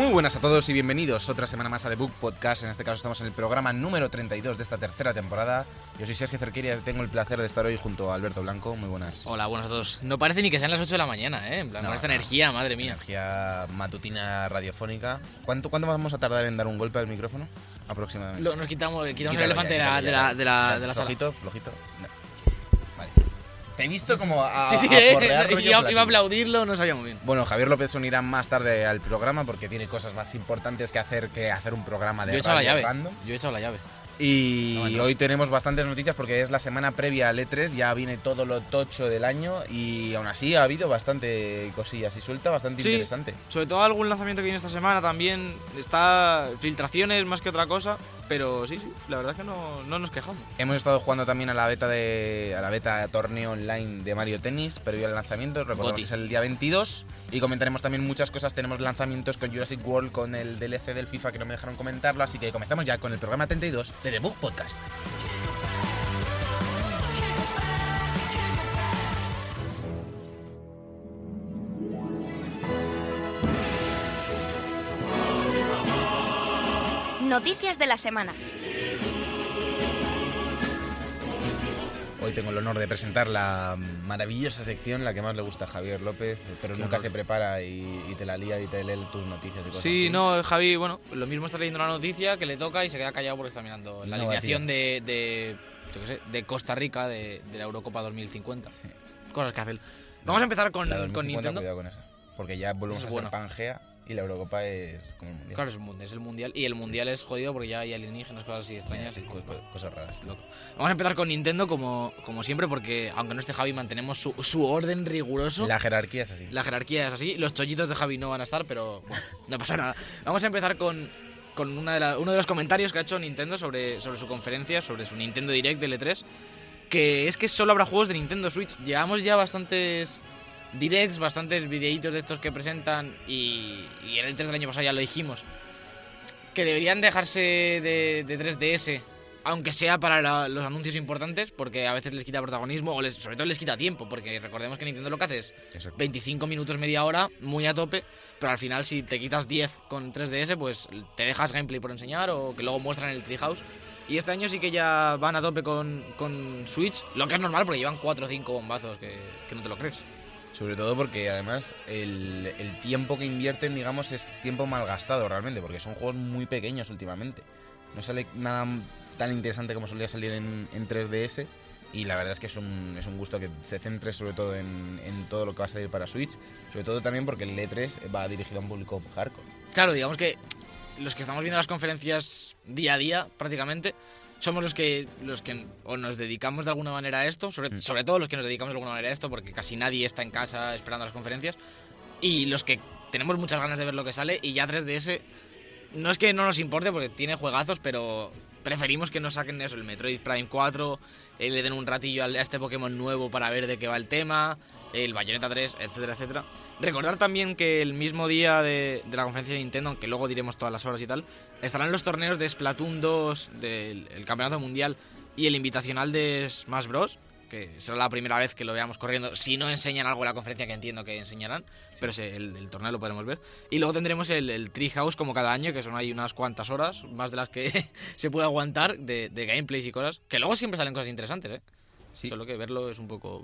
Muy buenas a todos y bienvenidos otra semana más a The Book Podcast. En este caso estamos en el programa número 32 de esta tercera temporada. Yo soy Sergio Cerqueira y tengo el placer de estar hoy junto a Alberto Blanco. Muy buenas. Hola, buenas a todos. No parece ni que sean las 8 de la mañana, ¿eh? En plan, No, con esta no. energía, madre mía. Energía matutina radiofónica. ¿Cuánto, ¿Cuánto vamos a tardar en dar un golpe al micrófono? Aproximadamente. Lo- nos quitamos, quitamos Quítalo el elefante ya, de la, de ya. la, de la, Ya, de la sala. Flojito, flojito. No. Te he visto como a, Sí, sí, a eh, rollo iba, iba a aplaudirlo, no sabía muy bien. Bueno, Javier López se unirá más tarde al programa porque tiene cosas más importantes que hacer que hacer un programa de Yo he echado la llave. random. Yo he echado la llave. Y bueno. hoy tenemos bastantes noticias porque es la semana previa al E3, ya viene todo lo tocho del año y aún así ha habido bastante cosillas y suelta, bastante Sí. interesante. Sobre todo algún lanzamiento que viene esta semana también. Está filtraciones más que otra cosa. Pero sí, sí, la verdad es que no, no nos quejamos. Hemos estado jugando también a la beta de a la beta torneo online de Mario Tennis, previo al lanzamiento, recordamos Goti. que es el día 22 y comentaremos también muchas cosas, tenemos lanzamientos con Jurassic World, con el DLC del FIFA que no me dejaron comentarlo, así que comenzamos ya con el programa 32 de Book Podcast. Noticias de la semana. Hoy tengo el honor de presentar la maravillosa sección, la que más le gusta a Javier López, pero Qué nunca honor. se prepara y, y te la lía y te lee tus noticias y cosas Sí, así. no, Javi, bueno, lo mismo está leyendo la noticia que le toca y se queda callado porque está mirando la No, alineación de, de, yo qué sé, de Costa Rica de, de la Eurocopa 2050. Cosas que hace él. Vamos a empezar con, La con 2050, Nintendo. cuidado con esa, porque ya volvemos a es ser buena. Pangea y la Eurocopa es como el Mundial. Claro, es, un mundial, es el mundial. Y el mundial es jodido porque ya hay alienígenas, cosas así extrañas. y- co- cosas raras. Loco. Vamos a empezar con Nintendo como, como siempre porque aunque no esté Javi mantenemos su, su orden riguroso. La jerarquía es así. La jerarquía es así. Los chollitos de Javi no van a estar, pero bueno, no pasa nada. Vamos a empezar con, con una de la- uno de los comentarios que ha hecho Nintendo sobre, sobre su conferencia, sobre su Nintendo Direct del E3. Que es que solo habrá juegos de Nintendo Switch. Llevamos ya bastantes directs, bastantes videitos de estos que presentan. Y, y en el E3 del año pasado ya lo dijimos. Que deberían dejarse de, de 3DS. Aunque sea para la- los anuncios importantes, porque a veces les quita protagonismo, o les- sobre todo les quita tiempo, porque recordemos que Nintendo lo que hace es Exacto. 25 minutos, media hora, muy a tope, pero al final si te quitas 10 con 3DS, pues te dejas gameplay por enseñar o que luego muestran el Treehouse. Y este año sí que ya van a tope con, con Switch, lo que es normal porque llevan 4 o 5 bombazos que, que no te lo crees. Sobre todo porque además el, el tiempo que invierten, digamos, es tiempo malgastado realmente, porque son juegos muy pequeños últimamente. No sale nada tan interesante como solía salir en, en 3DS. Y la verdad es que es un, es un gusto que se centre sobre todo en, en todo lo que va a salir para Switch. Sobre todo también porque el E3 va dirigido a un público hardcore. Claro, digamos que los que estamos viendo las conferencias día a día prácticamente somos los que los que o nos dedicamos de alguna manera a esto, sobre, Mm. sobre todo los que nos dedicamos de alguna manera a esto, porque casi nadie está en casa esperando las conferencias, y los que tenemos muchas ganas de ver lo que sale, y ya 3DS no es que no nos importe porque tiene juegazos, pero preferimos que nos saquen eso, el Metroid Prime 4, eh, le den un ratillo a este Pokémon nuevo para ver de qué va el tema, el Bayonetta 3, etcétera, etcétera. Recordar también que el mismo día de, de la conferencia de Nintendo, aunque luego diremos todas las horas y tal, estarán los torneos de Splatoon 2, del el Campeonato Mundial y el Invitacional de Smash Bros. Que será la primera vez que lo veamos corriendo. Si no enseñan algo en la conferencia, que entiendo que enseñarán, pero el, el torneo lo podremos ver. Y luego tendremos el, el Treehouse como cada año, que son ahí unas cuantas horas, más de las que se puede aguantar, de, de gameplays y cosas. Que luego siempre salen cosas interesantes, ¿eh? Sí. Solo que verlo es un poco.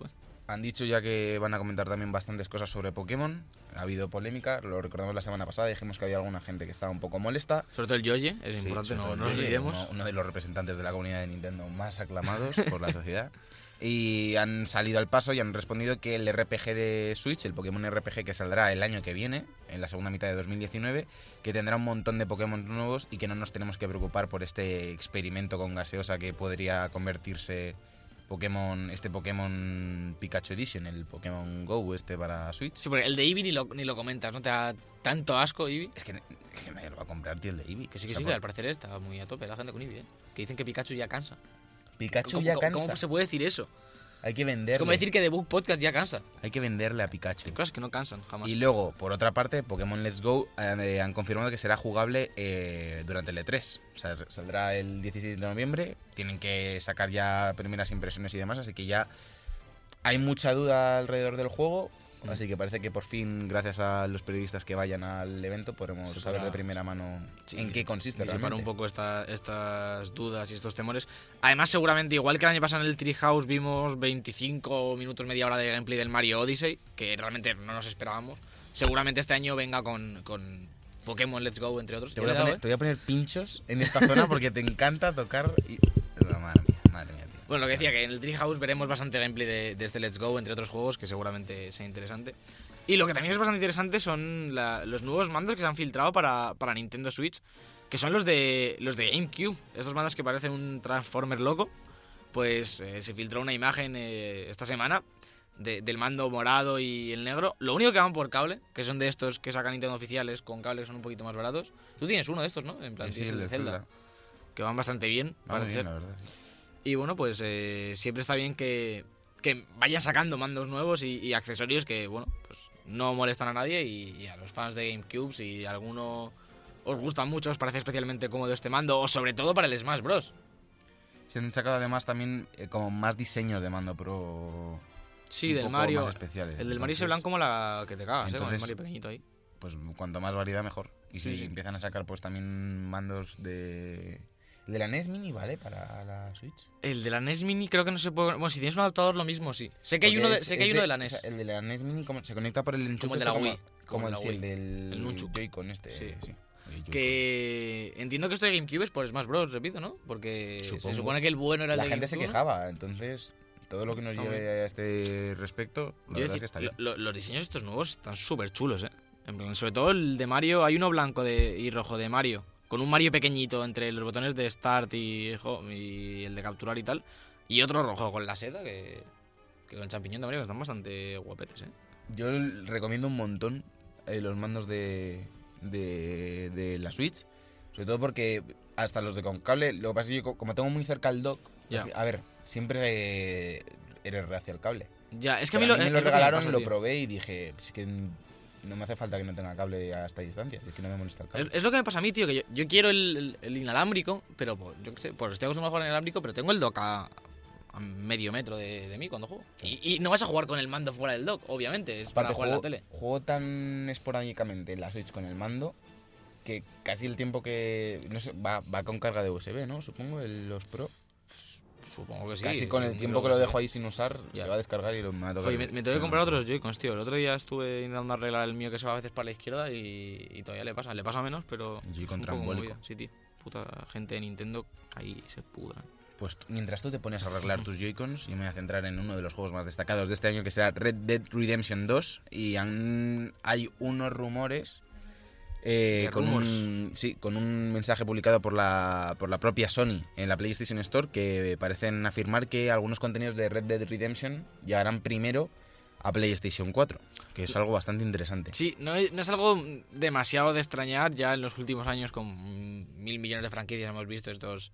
Han dicho ya que van a comentar también bastantes cosas sobre Pokémon. Ha habido polémica, lo recordamos la semana pasada, dijimos que había alguna gente que estaba un poco molesta. Sobre todo el Yoye, es Sí, importante, no, no olvidemos. Uno, uno de los representantes de la comunidad de Nintendo más aclamados por la sociedad. Y han salido al paso y han respondido que el RPG de Switch, el Pokémon RPG que saldrá el año que viene, en la segunda mitad de 2019, que tendrá un montón de Pokémon nuevos y que no nos tenemos que preocupar por este experimento con gaseosa que podría convertirse Pokémon, este Pokémon Pikachu Edition, el Pokémon Go este para Switch. Sí, porque el de Eevee ni lo, ni lo comentas, ¿no? Te da tanto asco Eevee. Es que, es que nadie lo va a comprar, tío, el de Eevee. Que sí, que O sea, sí, por- que al parecer está muy a tope la gente con Eevee, ¿eh? Que dicen que Pikachu ya cansa. Pikachu ¿Cómo, ya cansa. cómo se puede decir eso? Hay que venderle. Es como decir que The Book Podcast ya cansa. Hay que venderle a Pikachu. Hay cosas que no cansan jamás. Y luego, por otra parte, Pokémon Let's Go eh, han confirmado que será jugable eh, durante el E3. O sea, saldrá el 16 de noviembre. Tienen que sacar ya primeras impresiones y demás, así que ya hay mucha duda alrededor del juego. Mm. Así que parece que por fin, gracias a los periodistas que vayan al evento, podremos Se saber de primera mano Sí, en qué consiste disipar realmente. un poco esta- estas dudas y estos temores. Además, seguramente, igual que el año pasado en el Treehouse vimos 25 minutos, media hora de gameplay del Mario Odyssey, que realmente no nos esperábamos. Seguramente este año venga con, con Pokémon Let's Go, entre otros. Te voy, a poner, te voy a poner pinchos en esta zona porque te encanta tocar y... Oh, madre mía, madre mía. Bueno, lo que decía, que en el Treehouse veremos bastante gameplay de, de este Let's Go, entre otros juegos, que seguramente sea interesante. Y lo que también es bastante interesante son la- los nuevos mandos que se han filtrado para, para Nintendo Switch, que son los de los de GameCube. Estos mandos que parecen un Transformer loco. Pues eh, se filtró una imagen eh, esta semana de- del mando morado y el negro. Lo único que van por cable, que son de estos que sacan Nintendo oficiales con cables que son un poquito más baratos. Tú tienes uno de estos, ¿no? En plan, Sí, tienes el de Zelda. Que van bastante bien, muy parece bien, ser. la verdad. sí. Y bueno, pues eh, siempre está bien que, que vayan sacando mandos nuevos y, y accesorios que, bueno, pues no molestan a nadie y, y a los fans de GameCube, si alguno os gusta mucho, os parece especialmente cómodo este mando, o sobre todo para el Smash Bros. Se han sacado además también eh, como más diseños de mando pro. Sí, del Mario. especiales. El del Mario se Entonces, blanco como la que te cagas, ¿eh? Con el entonces- Mario pequeñito ahí. Pues cuanto más variedad mejor. Y si Sí, sí. empiezan a sacar pues también mandos de. El de la NES Mini, ¿vale? Para la Switch. El de la NES Mini creo que no se puede... Bueno, si tienes un adaptador lo mismo, sí. Sé que hay uno de, es- sé que hay es uno de la o NES. sea, el de la NES Mini como, se conecta por el enchufe. el de la este Wii, Como, como el, sí, del El Nunchuk. Joy-Con este. Sí. sí. El Joy-Con. Que entiendo que esto de GameCube es por Smash Bros, repito, ¿no? Porque se Supongo. supone que el bueno era el La de gente se GameCube, ¿no? quejaba, entonces todo lo que nos lleve a este respecto, la Yo verdad decir, es que está bien. lo- lo- los diseños estos nuevos están súper chulos, ¿eh? En plan, sobre todo el de Mario, hay uno blanco de, y rojo de Mario, con un Mario pequeñito entre los botones de Start y, el de capturar y tal, y otro rojo con la seda, que, que con champiñón de Mario, que están bastante guapetes, ¿eh? Yo recomiendo un montón eh, los mandos de, de, de la Switch, sobre todo porque hasta los de con cable, lo que pasa es que yo co- como tengo muy cerca el dock, a ver, siempre eh, eres reacio al cable. Ya, es que Pero a mí, a mí lo, me lo es que me regalaron, lo tío. probé y dije, es que no me hace falta que no tenga cable a esta distancia, es que no me molesta el cable. es lo que me pasa a mí, tío, que yo, yo quiero el, el- el inalámbrico, pero pues, yo qué sé, pues estoy acostumbrado a jugar en inalámbrico, pero tengo el dock a, a medio metro de, de mí cuando juego. Y, y no vas a jugar con el mando fuera del dock, obviamente, es para jugar en la tele. juego tan esporádicamente en la Switch con el mando que casi el tiempo que. No sé, va, va con carga de USB, ¿no? Supongo, el- los Pro. Supongo que sí. casi con el tiempo que lo dejo ahí sin usar, Ya. se va a descargar y lo me va a tocar. Oye, me, me tengo que comprar otros Joy-Cons, tío. El otro día estuve intentando arreglar el mío que se va a veces para la izquierda y, y todavía le pasa. Le pasa menos, pero. Joy-Con trambólico. Sí, tío. Puta gente de Nintendo ahí se pudran. Pues mientras tú te pones a arreglar tus Joy-Cons, yo me voy a centrar en uno de los juegos más destacados de este año, que será Red Dead Redemption 2. Y han- hay unos rumores. Eh, ¿Qué con, un, sí, con un mensaje publicado por la, por la propia Sony en la PlayStation Store que parecen afirmar que algunos contenidos de Red Dead Redemption llegarán primero a PlayStation 4, que es algo bastante interesante. Sí, no es, no es algo demasiado de extrañar. Ya en los últimos años, con mil millones de franquicias, hemos visto estos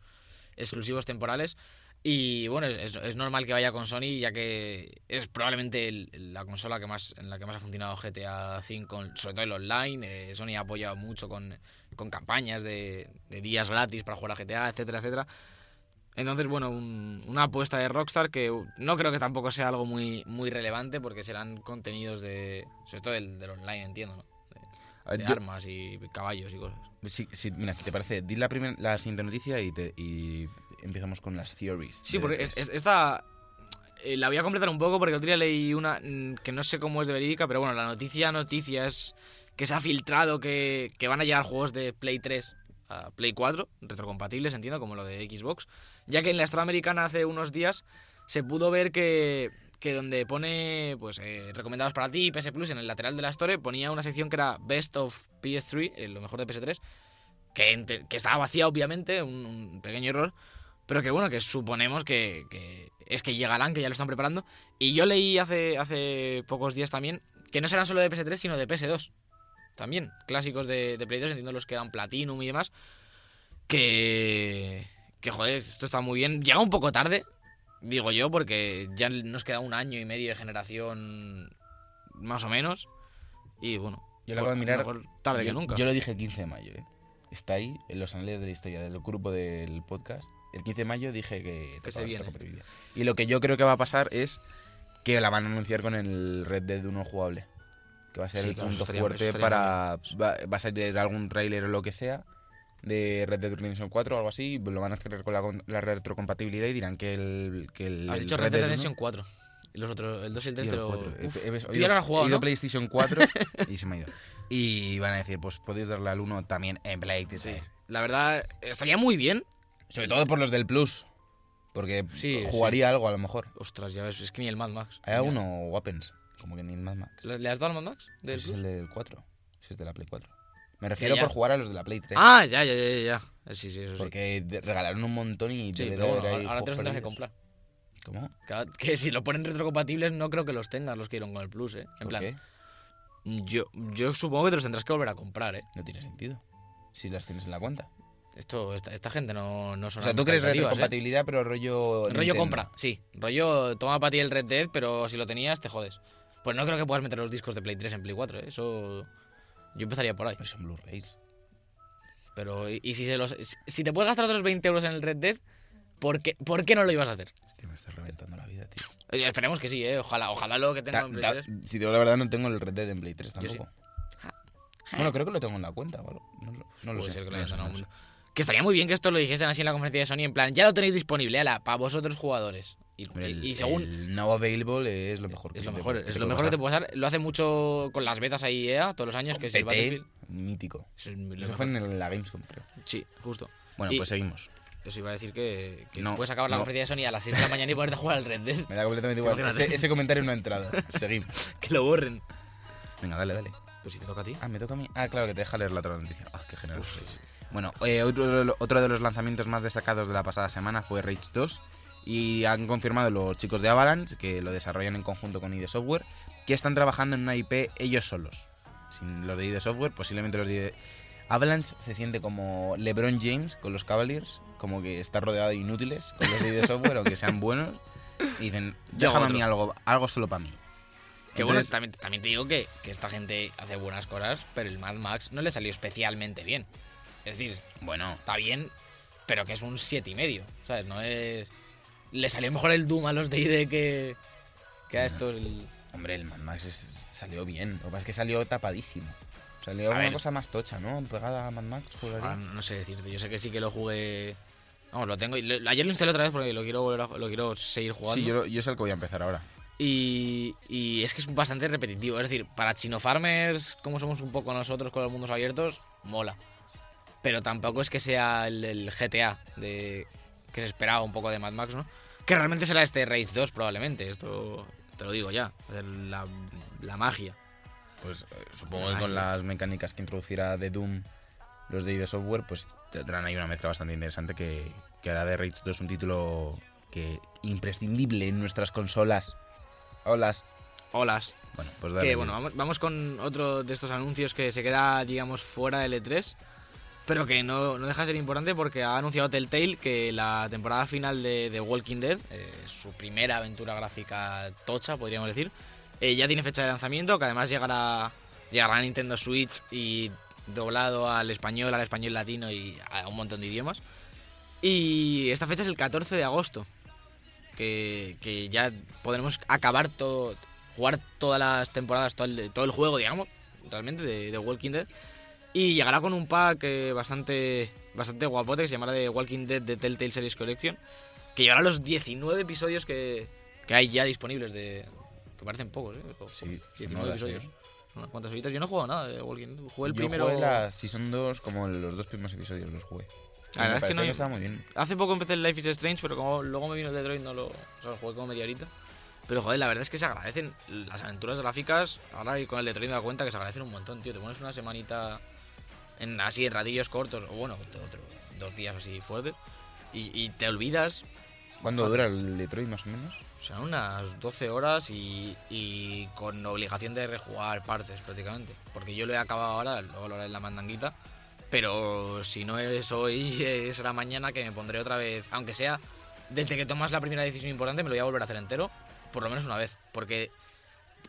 exclusivos temporales. Y bueno, es, es normal que vaya con Sony, ya que es probablemente el- la consola que más en la que más ha funcionado GTA V, sobre todo el online. Eh, Sony ha apoyado mucho con, con campañas de, de días gratis para jugar a GTA, etcétera, etcétera. Entonces, bueno, un- una apuesta de Rockstar que no creo que tampoco sea algo muy, muy relevante porque serán contenidos de. Sobre todo el del online, entiendo, ¿no? De yo- armas y caballos y cosas. si- si- mira, si te parece, di la, primer- la siguiente noticia y, te- y empezamos con las theories. Sí, porque detrás. es- es- esta. eh, la voy a completar un poco porque otro día leí una mm, que no sé cómo es de verídica, pero bueno, la noticia, noticia es que se ha filtrado que, que van a llegar juegos de Play 3 a Play 4, retrocompatibles, entiendo, como lo de Xbox, ya que en la Estrada Americana hace unos días se pudo ver que, que donde pone pues eh, recomendados para ti, PS Plus, en el lateral de la Store, ponía una sección que era Best of PS3, eh, lo mejor de PS3, que, que estaba vacía, obviamente, un, un pequeño error, pero que bueno, que suponemos que, que es que llegarán, que ya lo están preparando. Y yo leí hace, hace pocos días también que no serán solo de PS3, sino de PS2. También, clásicos de, de Play 2, entiendo los que eran Platinum y demás. Que, que joder, esto está muy bien. Llega un poco tarde, Digo yo, porque ya nos queda un año y medio de generación más o menos. Y bueno, Yo lo acabo de mirar. mejor tarde que yo- nunca. Yo lo dije el 15 de mayo, ¿eh? Está ahí en los anales de la historia del grupo del podcast. El 15 de mayo dije que, Que se viene. Y lo que yo creo que va a pasar es que la van a anunciar con el Red Dead 1 jugable. Que va a ser Sí, el punto fuerte para. Va, va a salir algún tráiler o lo que sea de Red Dead Redemption 4 o algo así. Lo van a hacer con la, retrocompatibilidad y dirán que el. Que el Has el dicho Red Dead 1 Redemption 4. Y los otros, el 2 y el 3 Tío, te lo... He- oído- ya lo he ido ¿no? PlayStation 4 y se me ha ido. Y van a decir, pues podéis darle al 1 también en Play. Sí. La verdad, estaría muy bien. Sobre todo por los del Plus. Porque Sí, jugaría algo a lo mejor. Ostras, ya ves, es que ni el Mad Max. Hay alguno Weapons, como que ni el Mad Max. ¿Le has dado al Mad Max? del Ese es el del 4. Ese es de la Play 4. Me refiero por jugar a los de la Play 3. Ah, ya, ya, ya, ya. Sí, sí, eso. Porque regalaron un montón y Sí, pero bueno, ahora te los tendrás que comprar. ¿Cómo? Que, que si lo ponen retrocompatibles no creo que los tengas los que dieron con el Plus, ¿eh? En ¿Por plan, qué? yo, yo supongo que te los tendrás que volver a comprar, ¿eh? No tiene sentido. Si las tienes en la cuenta. Esto, esta, esta gente no, no son O sea, tú crees ¿eh? retrocompatibilidad, pero rollo. Rollo Nintendo. compra, sí. Rollo toma para ti el Red Dead, pero si lo tenías te jodes. Pues no creo que puedas meter los discos de Play 3 en Play 4, ¿eh? Eso... Yo empezaría por ahí. Pero son Blu-rays. Pero, y, y si, se los, si- te puedes gastar otros 20 euros en el Red Dead, ¿por qué, ¿por qué no lo ibas a hacer? Hostia, me estás reventando la vida, tío. Eh, esperemos que sí, ¿eh? Ojalá, ojalá lo que tenga Da- en Play da- 3. si digo la verdad, no tengo el Red Dead en Play 3 Yo sí. tampoco. Bueno, creo que lo tengo en la cuenta, ¿vale? No, lo- no lo Puede sé. ser que lo no no. Que estaría muy bien que esto lo dijesen así en la conferencia de Sony, en plan, ya lo tenéis disponible, ala, para vosotros jugadores. Y, el, según... el now available es lo mejor. es lo mejor, es lo mejor que te puede pasar. Lo hace mucho con las betas ahí EA todos los años, que es el Battlefield. mítico. Es el- lo Eso fue en la Gamescom, creo. Sí, justo. Bueno, Y- pues seguimos. Eso iba a decir que, que No, puedes acabar la no. conferencia de Sony a las 6 de la mañana y ponerte a jugar al Red Dead. Me da completamente igual. Ese, ese comentario no ha entrado. Seguimos. que lo borren. Venga, dale, dale. Pues si te toca a ti. Ah, me toca a mí. Ah, claro, que te deja leer la otra noticia. Ah, qué generoso. Bueno, eh, otro, otro de los lanzamientos más destacados de la pasada semana fue Rage 2. Y han confirmado los chicos de Avalanche, que lo desarrollan en conjunto con ID Software, que están trabajando en una IP ellos solos. Sin los de ID Software, posiblemente los de Avalanche se siente como LeBron James con los Cavaliers, como que está rodeado de inútiles con los de ID Software, aunque sean buenos. Y dicen, déjame a mí algo, algo solo para mí. Que bueno, también, también te digo que, que esta gente hace buenas cosas, pero el Mad Max no le salió especialmente bien. Es decir, Bueno, está bien, pero que es un 7 y medio, ¿sabes? No es... Le salió mejor el Doom a los de ID que, que a estos... el- Hombre, el Mad Max es- salió bien. Lo que pasa es que salió tapadísimo. Salió A una ver. cosa más tocha, ¿no? Pegada a Mad Max. Ahora no sé decirte, yo sé que sí que lo jugué... Vamos, lo tengo... lo- ayer lo instalé otra vez porque lo quiero, volver a- lo quiero seguir jugando. sí, yo, yo es el que voy a empezar ahora. Y, y es que es bastante repetitivo. Es decir, para chino farmers, como somos un poco nosotros con los mundos abiertos, mola. Pero tampoco es que sea el, el GTA de que se esperaba un poco de Mad Max, ¿no? Que realmente será este Rage 2 probablemente. Esto te lo digo ya. La, la magia. Pues eh, supongo que con las mecánicas que introducirá de Doom los de ID Software, pues tendrán ahí una mezcla bastante interesante que, que hará de Rage 2 un título que imprescindible en nuestras consolas. Holas. Olas. Bueno, pues dale. Que bueno, vamos, vamos con otro de estos anuncios que se queda, digamos, fuera del E3. Pero que no, no deja de ser importante porque ha anunciado Telltale que la temporada final de The Walking Dead, eh, su primera aventura gráfica tocha, podríamos decir, eh, ya tiene fecha de lanzamiento, que además llegará, llegará a Nintendo Switch y doblado al español, al español latino y a un montón de idiomas. Y esta fecha es el 14 de agosto, que, que ya podremos acabar todo, jugar todas las temporadas, todo el, todo el juego, digamos, realmente, de, de Walking Dead. Y llegará con un pack eh, bastante, bastante guapote que se llamará The Walking Dead de Telltale Series Collection. Que llevará los 19 episodios que, que hay ya disponibles de... Que parecen pocos, ¿eh? Ojo, Sí, son 19 horas, episodios. ¿eh? Unas cuantas horitas. Yo no he jugado nada de Walking Dead. Jugué el Yo primero... jugué la Season 2 como los dos primeros episodios los jugué. La verdad es que no- estaba muy bien. Hace poco empecé el Life is Strange, pero como luego me vino el Detroit, no lo. O sea, lo jugué como media horita. Pero joder, la verdad es que se agradecen las aventuras gráficas. Ahora y con el Detroit me da cuenta que se agradecen un montón, tío. Te pones una semanita en, así en ratillos cortos, o bueno, otro, otro- dos días así fuertes, y, y te olvidas. ¿Cuándo dura el Detroit más o menos? O sea, unas 12 horas y, y con obligación de rejugar partes prácticamente. Porque yo lo he acabado ahora, luego lo haré en la mandanguita. Pero si no es hoy, eh, será mañana que me pondré otra vez, aunque sea desde que tomas la primera decisión importante, me lo voy a volver a hacer entero, por lo menos una vez. Porque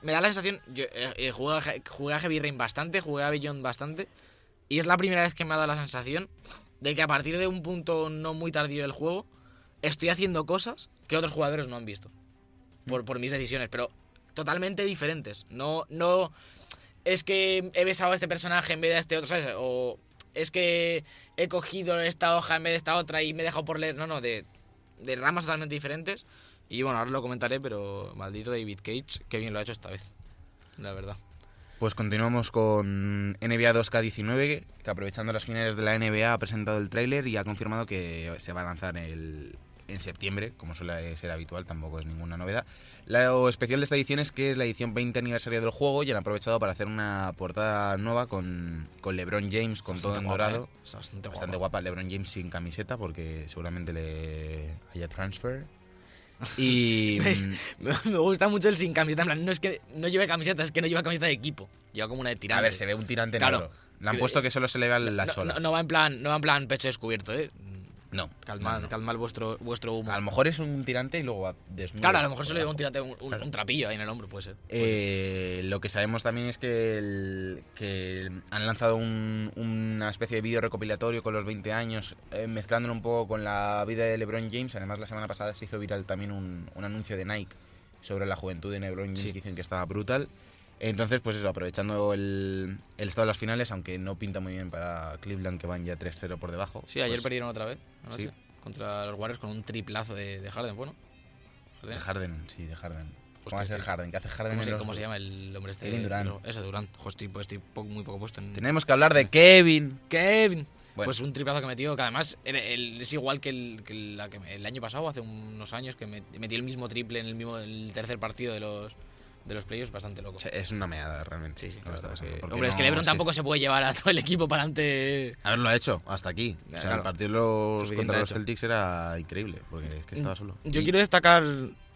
me da la sensación. Yo eh, eh, jugué, a, jugué a Heavy Rain bastante, jugué a Beyond bastante. Y es la primera vez que me ha dado la sensación de que a partir de un punto no muy tardío del juego, estoy haciendo cosas que otros jugadores no han visto. Por, por mis decisiones, pero totalmente diferentes. No, no. Es que he besado a este personaje en vez de a este otro, ¿sabes? O es que he cogido esta hoja en vez de esta otra y me he dejado por leer. No, no, de, de ramas totalmente diferentes. Y bueno, ahora lo comentaré, pero maldito David Cage, qué bien lo ha hecho esta vez. La verdad. Pues continuamos con NBA 2K19, que aprovechando las finales de la NBA ha presentado el tráiler y ha confirmado que se va a lanzar el- en septiembre, como suele ser habitual, tampoco es ninguna novedad. Lo especial de esta edición es que es la edición 20 aniversario del juego y han aprovechado para hacer una portada nueva con, con LeBron James, con todo en Bastante guapa, dorado. ¿eh? Bastante, Bastante guapa. guapa LeBron James sin camiseta porque seguramente le haya transfer. Y mm, Me, me gusta mucho el sin camiseta. En plan, no es que no lleve camiseta, es que no lleva camiseta de equipo. Lleva como una de tirante. a ver, se ve un tirante Claro. negro. Le han puesto que solo se le vea la no, chola. no- no va en plan, no va en plan pecho descubierto, eh. No, Calmad, no, no. calmad vuestro, vuestro humo. A lo mejor es un tirante y luego va desnudo. Claro, a lo mejor se le lleva un tirante, un, un- Claro. un trapillo ahí en el hombro, puede ser. Eh, lo que sabemos también es que, el- que han lanzado un- una especie de vídeo recopilatorio con los 20 años, eh, mezclándolo un poco con la vida de LeBron James. Además, la semana pasada se hizo viral también un, un anuncio de Nike sobre la juventud de LeBron James Sí. que dicen que estaba brutal. Entonces, pues eso, aprovechando el, el estado de las finales, aunque no pinta muy bien para Cleveland, que van ya 3-0 por debajo. Sí, ayer pues, perdieron otra vez. sí. Contra los Warriors con un triplazo de, de Harden, bueno. De Harden, sí, de Harden. Pues ¿Cómo va a ser. Harden? ¿Qué hace Harden ¿Cómo, en se, los- cómo se llama el hombre este? Kevin Durant. Eso, Durant. Estoy, pues estoy muy poco puesto en... Tenemos que hablar de Kevin. Kevin. Bueno. Pues un triplazo que metió, que además es igual que, el, que la que el año pasado, hace unos años, que me- metió el mismo triple en el mismo el tercer partido de los de los playoffs, bastante loco. Es una meada, realmente. Sí, sí, lo que está claro, pasando, porque- Hombre, es que LeBron es tampoco se puede llevar a todo el equipo para adelante. Haberlo hecho hasta aquí. O sea, Claro. el partido de los, contra los. Celtics era increíble, porque es que estaba solo. Yo Y- quiero destacar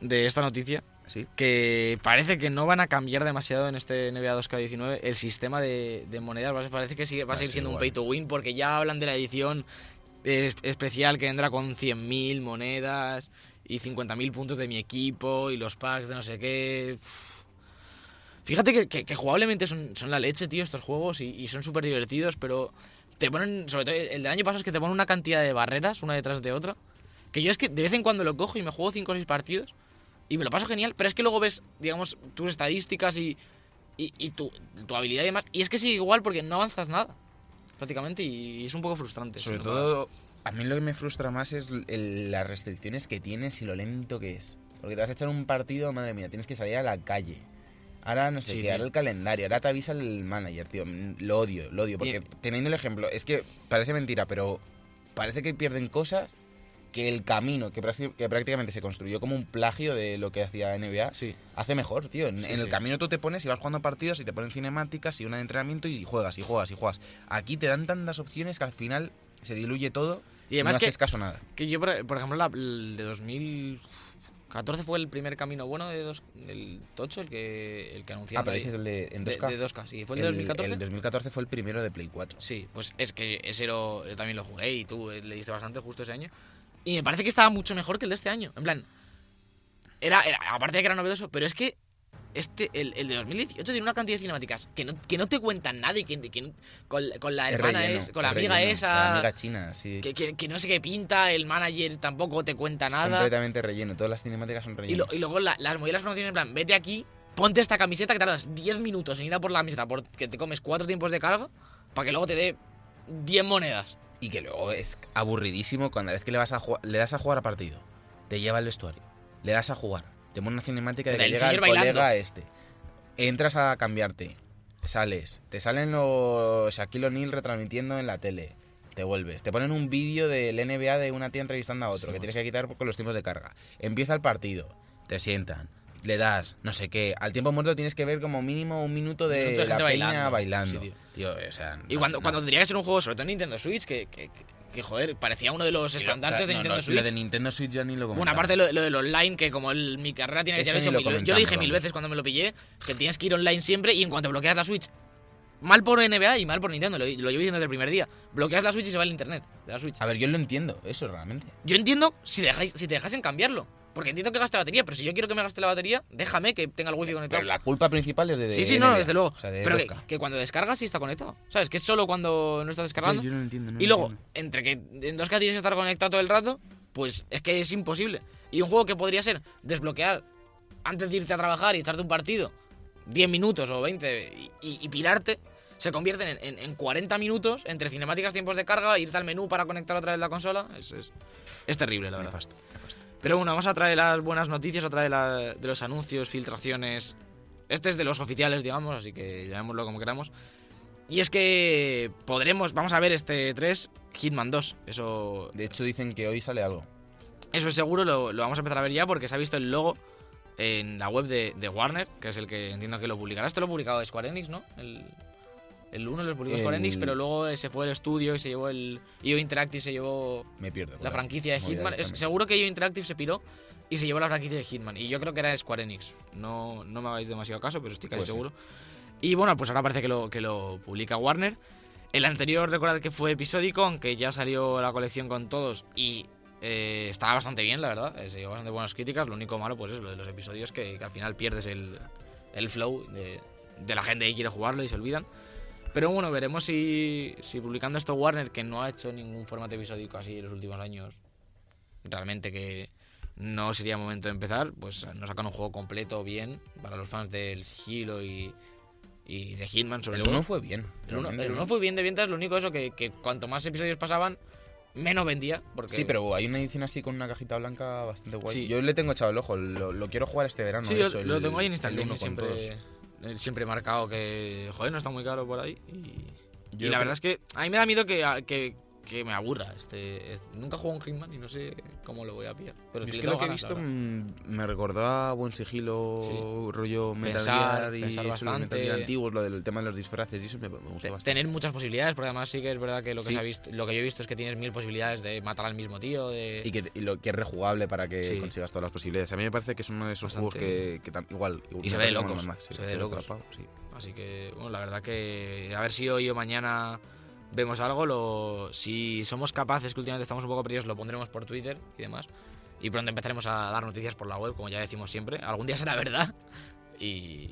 de esta noticia Sí. que parece que no van a cambiar demasiado en este NBA 2K19 el sistema de, de monedas. a Parece que sigue, va a a seguir siendo un pay to win porque ya hablan de la edición es- especial que vendrá con 100.000 monedas y 50.000 puntos de mi equipo y los packs de no sé qué. Uf. Fíjate que, que- que jugablemente son, son la leche, tío, estos juegos y, y son súper divertidos, pero te ponen, sobre todo el del año pasado es que te ponen una cantidad de barreras una detrás de otra. Que yo es que de vez en cuando lo cojo y me juego 5 o 6 partidos y me lo paso genial, pero es que luego ves, digamos, tus estadísticas y, y, y tu, tu habilidad y demás. Y es que sigue igual porque no avanzas nada, prácticamente, y es un poco frustrante. Sobre si todo, a mí lo que me frustra más es el- las restricciones que tienes y lo lento que es. Porque te vas a echar un partido, madre mía, tienes que salir a la calle. Ahora no sé Sí, qué, ahora el calendario, ahora te avisa el manager, tío. Mm, Lo odio, lo odio. Porque teniendo el ejemplo, es que parece mentira, pero parece que pierden cosas que el camino, que, que prácticamente se construyó como un plagio de lo que hacía NBA, Sí. hace mejor, tío. En, Sí, en el sí. camino tú te pones y vas jugando partidos y te ponen cinemáticas y una de entrenamiento y juegas y juegas y juegas. Aquí te dan tantas opciones que al final se diluye todo Y además no que, haces caso nada. que yo, por, por ejemplo, la, el de 2014 fue el primer camino bueno de dos, el Tocho, el que, el que anunciaron Ah, pero dices el de en de, 2K. de 2K, sí. ¿Fue el de 2014? El 2014 fue el primero de Play 4. Sí, pues es que ese lo, yo también lo jugué y tú eh, le diste bastante justo ese año. Y me parece que estaba mucho mejor que el de este año. En plan, era, era aparte de que era novedoso, pero es que este, el, el de 2018 tiene una cantidad de cinemáticas que no, que no te cuentan nada y que, con, con la hermana relleno, es, con la amiga relleno. esa, La amiga china, sí. que, que- que no sé qué pinta, el manager tampoco te cuenta es nada. completamente relleno. Todas las cinemáticas son Y, relleno. lo- y luego la- las movidas promociones en plan, vete aquí, ponte esta camiseta que tardas 10 minutos en ir a por la camiseta, porque te comes 4 tiempos de carga, para que luego te dé 10 monedas. Y que luego es aburridísimo cuando vez que le vas a jugar, le das a jugar a partido, te lleva al vestuario, le das a jugar, te pone una cinemática de que llega el bailando. colega este, entras a cambiarte, sales, te salen los Shaquille O'Neal retransmitiendo en la tele, te vuelves, te ponen un vídeo del NBA de una tía entrevistando a otro Sí, que tienes que quitar con los tiempos de carga, empieza el partido, te sientan. Le das, no sé qué. Al tiempo muerto tienes que ver como mínimo un minuto de, Un minuto de la peña bailando. bailando. Sí, tío. o sea, Y no- cuando, no. cuando tendría que ser un juego, sobre todo en Nintendo Switch, que, que, que- que, joder, parecía uno de los lo- estandartes de Nintendo no, Switch. Lo de Nintendo Switch ya ni lo Bueno, comentamos. aparte lo, lo del online, que como el- mi carrera tiene que ser hecho lo mil. Yo lo dije mil veces cuando me lo pillé, que tienes que ir online siempre y en cuanto bloqueas la Switch, mal por NBA y mal por Nintendo, lo, lo llevo diciendo desde el primer día. Bloqueas la Switch y se va el internet de la Switch. A ver, yo lo entiendo, eso realmente. Yo entiendo si, dejáis, si te dejasen cambiarlo. Porque entiendo que gaste batería, pero si yo quiero que me gaste la batería, déjame que tenga el wifi conectado. Pero la culpa principal es de. Sí, sí, no, NBA, desde luego. O sea, de pero que, que cuando descargas sí está conectado. ¿Sabes? Que es solo cuando no estás descargando. Sí, yo no lo entiendo, no y lo luego, entiendo. entre que en 2K tienes que estar conectado todo el rato, pues es que es imposible. Y un juego que podría ser desbloquear antes de irte a trabajar y echarte un partido 10 minutos o 20 y, y- y pirarte, se convierten en, en- en 40 minutos entre cinemáticas, tiempos de carga, irte al menú para conectar otra vez la consola. Es, es, es terrible, la verdad. Nefasto. Pero bueno, vamos a traer las buenas noticias, otra de, la- de los anuncios, filtraciones. Este es de los oficiales, digamos, así que llamémoslo como queramos. Y es que podremos, vamos a ver este 3, Hitman 2. Eso, De hecho, dicen que hoy sale algo. eso es seguro, lo, lo vamos a empezar a ver ya porque se ha visto el logo en la web de, de Warner, que es el que entiendo que lo publicará. Esto lo ha publicado Square Enix, ¿no? El, el 1 lo publicó Square Enix, pero luego se fue el estudio y se llevó el... IO Interactive se llevó Me pierdo. la franquicia de Hitman. Es- seguro que yo Interactive se piró y se llevó la franquicia de Hitman. Y yo creo que era Square Enix. No, no me hagáis demasiado caso, pero estoy casi Puede ser. seguro. Y bueno, pues ahora parece que lo, que lo publica Warner. El anterior, recordad que fue episódico, aunque ya salió la colección con todos y eh, estaba bastante bien, la verdad. Eh, se llevó bastante buenas críticas. Lo único malo, pues es lo de los episodios, que, que al final pierdes el, el flow de, de la gente que quiere jugarlo y se olvidan. Pero bueno, veremos si, si publicando esto Warner, que no ha hecho ningún formato episódico así en los últimos años, realmente que no sería momento de empezar, pues nos sacan un juego completo bien para los fans del sigilo y, y de Hitman sobre El todo. 1 fue bien. El uno- realmente, el ¿no? uno fue bien de ventas, lo único eso que, que cuanto más episodios pasaban, menos vendía. Porque Sí, pero hay una edición así con una cajita blanca bastante guay. Sí. Yo le tengo echado el ojo, lo, lo quiero jugar este verano. Sí, de yo hecho, lo el- tengo ahí en el Instagram, con siempre, todos. Siempre marcado que, joder, no está muy caro por ahí. Y, y la creo- verdad es que a mí me da miedo que, que, que me aburra. Este, es- nunca juego un Hitman y no sé cómo lo voy a pillar. Pero Yo es que lo que he visto mm, me recordó a Buen Sigilo, rollo Metal Pensar- Gear y pensar los Metal bastante. Gear antiguos, lo del tema de los disfraces y eso me, me gusta Te- bastante. tener muchas posibilidades, porque además sí que es verdad que lo que, Sí. se ha visto, lo que yo he visto es que tienes mil posibilidades de matar al mismo tío. De... Y, que, y lo que es rejugable para que Sí. consigas todas las posibilidades. A mí me parece que es uno de esos Bastante. juegos que, que tam- igual. Y se ve de locos, se ve de locos. atrapado. Así que, bueno, la verdad que a ver si hoy o mañana vemos algo. Lo, si somos capaces, que últimamente estamos un poco perdidos, lo pondremos por Twitter y demás. Y pronto empezaremos a dar noticias por la web, como ya decimos siempre. Algún día será verdad. Y,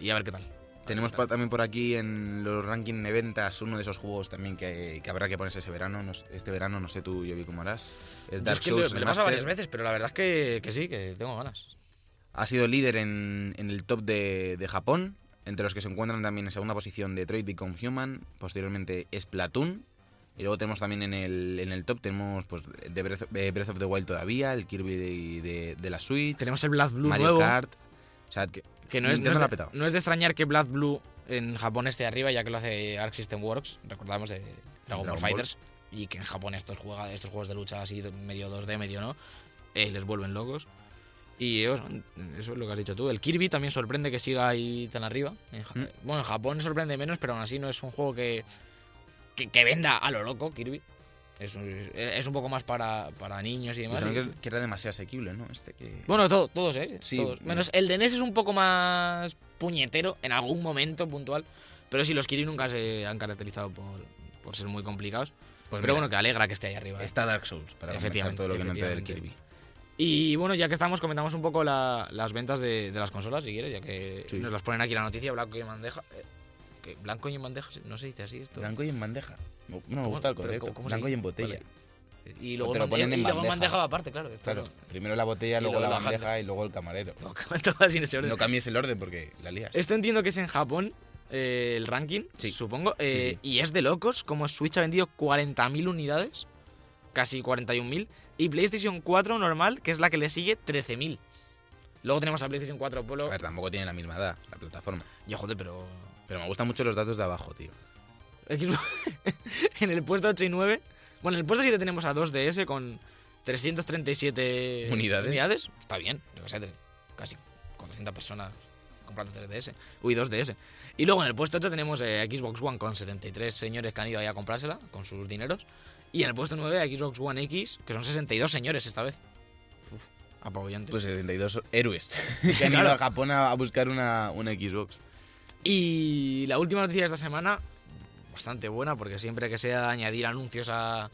y a ver qué tal. Tenemos qué tal. pa- también por aquí en los rankings de ventas uno de esos juegos también que, que habrá que ponerse ese verano. no este verano, no sé tú, yo vi cómo harás. Es Yo Dark es que Souls me, lo he pasado Remastered. varias veces, pero la verdad es que, que sí, que tengo ganas. Ha sido líder en, en el top de, de Japón, entre los que se encuentran también en segunda posición Detroit Become Human, posteriormente Splatoon, y luego tenemos también en el, en el top, tenemos pues de Breath, of- de Breath of the Wild todavía, el Kirby de, de- de la Switch, Tenemos el Blood Blue Mario nuevo. Kart, o sea, que, Que no es, no, es de, petado. no es de extrañar que Blood Blue en Japón esté arriba, ya que lo hace Arc System Works, recordamos de Dragon, Ball. Fighters, y que en Japón estos, juega, estos juegos de lucha así medio 2D, medio no, eh, les vuelven locos. Y eso, eso es lo que has dicho tú. El Kirby también sorprende que siga ahí tan arriba. Mm. Bueno, en Japón sorprende menos, pero aún así no es un juego que, que, que venda a lo loco, Kirby. Es un, es un poco más para, para niños y demás. y- que, que era demasiado asequible, ¿no? Este que... bueno, todo, todos, ¿eh? Sí, Todos. no. Menos el de NES es un poco más puñetero en algún momento puntual. Pero sí, los Kirby nunca se han caracterizado por, por ser muy complicados. Pues pero mira, bueno, que alegra que esté ahí arriba. ¿eh? está Dark Souls, para Efectivamente, todo lo que no te da el efectivamente. Kirby. Y bueno, ya que estamos, comentamos un poco la- las ventas de, de las consolas, si quieres, ya que Sí. nos las ponen aquí la noticia, blanco y en bandeja. Eh, ¿qué? ¿Blanco y en bandeja? No se dice así esto. Blanco y en bandeja. No, no me gusta el concepto. ¿cómo- cómo Blanco y en botella. Vale. Y luego, te lo en ponen bandeja, en y luego bandeja. bandeja va aparte, claro. Claro, no- primero la botella, Y luego luego la bandeja y luego el camarero. no, en ese orden. No cambies el orden porque la lías. Esto entiendo que es en Japón, eh, el ranking, Sí. supongo. eh, Sí, Y es de locos, como Switch ha vendido 40.000 unidades, casi 41.000, y PlayStation 4 normal, que es la que le sigue, 13.000. Luego tenemos a PlayStation 4 A Polo. ver, tampoco tiene la misma edad la plataforma. Yo, joder, pero... Pero me gustan mucho los datos de abajo, tío. En el puesto 8 y 9... Bueno, en el puesto 7 tenemos a 2DS con 337 Unidades. Está bien, yo qué sé, casi 400 personas comprando 3DS. Uy, 2DS. Y luego en el puesto 8 tenemos eh, Xbox One con 73 señores que han ido ahí a comprársela con sus dineros. Y en el puesto 9 Xbox One X, que son 62 señores esta vez. Uf, apabullante. Pues 72 héroes que han ido a Japón a, a buscar una, una Xbox. Y la última noticia de esta semana, bastante buena, porque siempre que sea añadir anuncios a,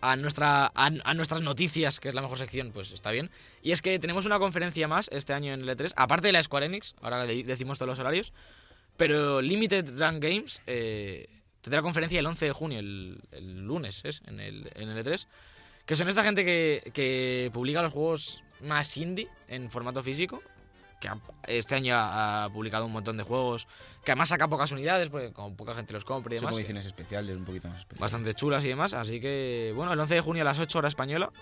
a, nuestra, a, a nuestras noticias, que es la mejor sección, pues está bien. Y es que tenemos una conferencia más este año en el E3, aparte de la Square Enix, ahora le decimos todos los horarios, pero Limited Run Games eh, tendrá conferencia el 11 de junio, el, el lunes, ¿es? En el, en el E3. Que son esta gente que, que publica los juegos más indie en formato físico. Que ha- este año ha, ha publicado un montón de juegos. Que además saca pocas unidades, porque como poca gente los compra y Son demás. como ediciones especiales, un poquito más especiales. Bastante chulas y demás. Así que, bueno, el 11 de junio a las 8 horas española.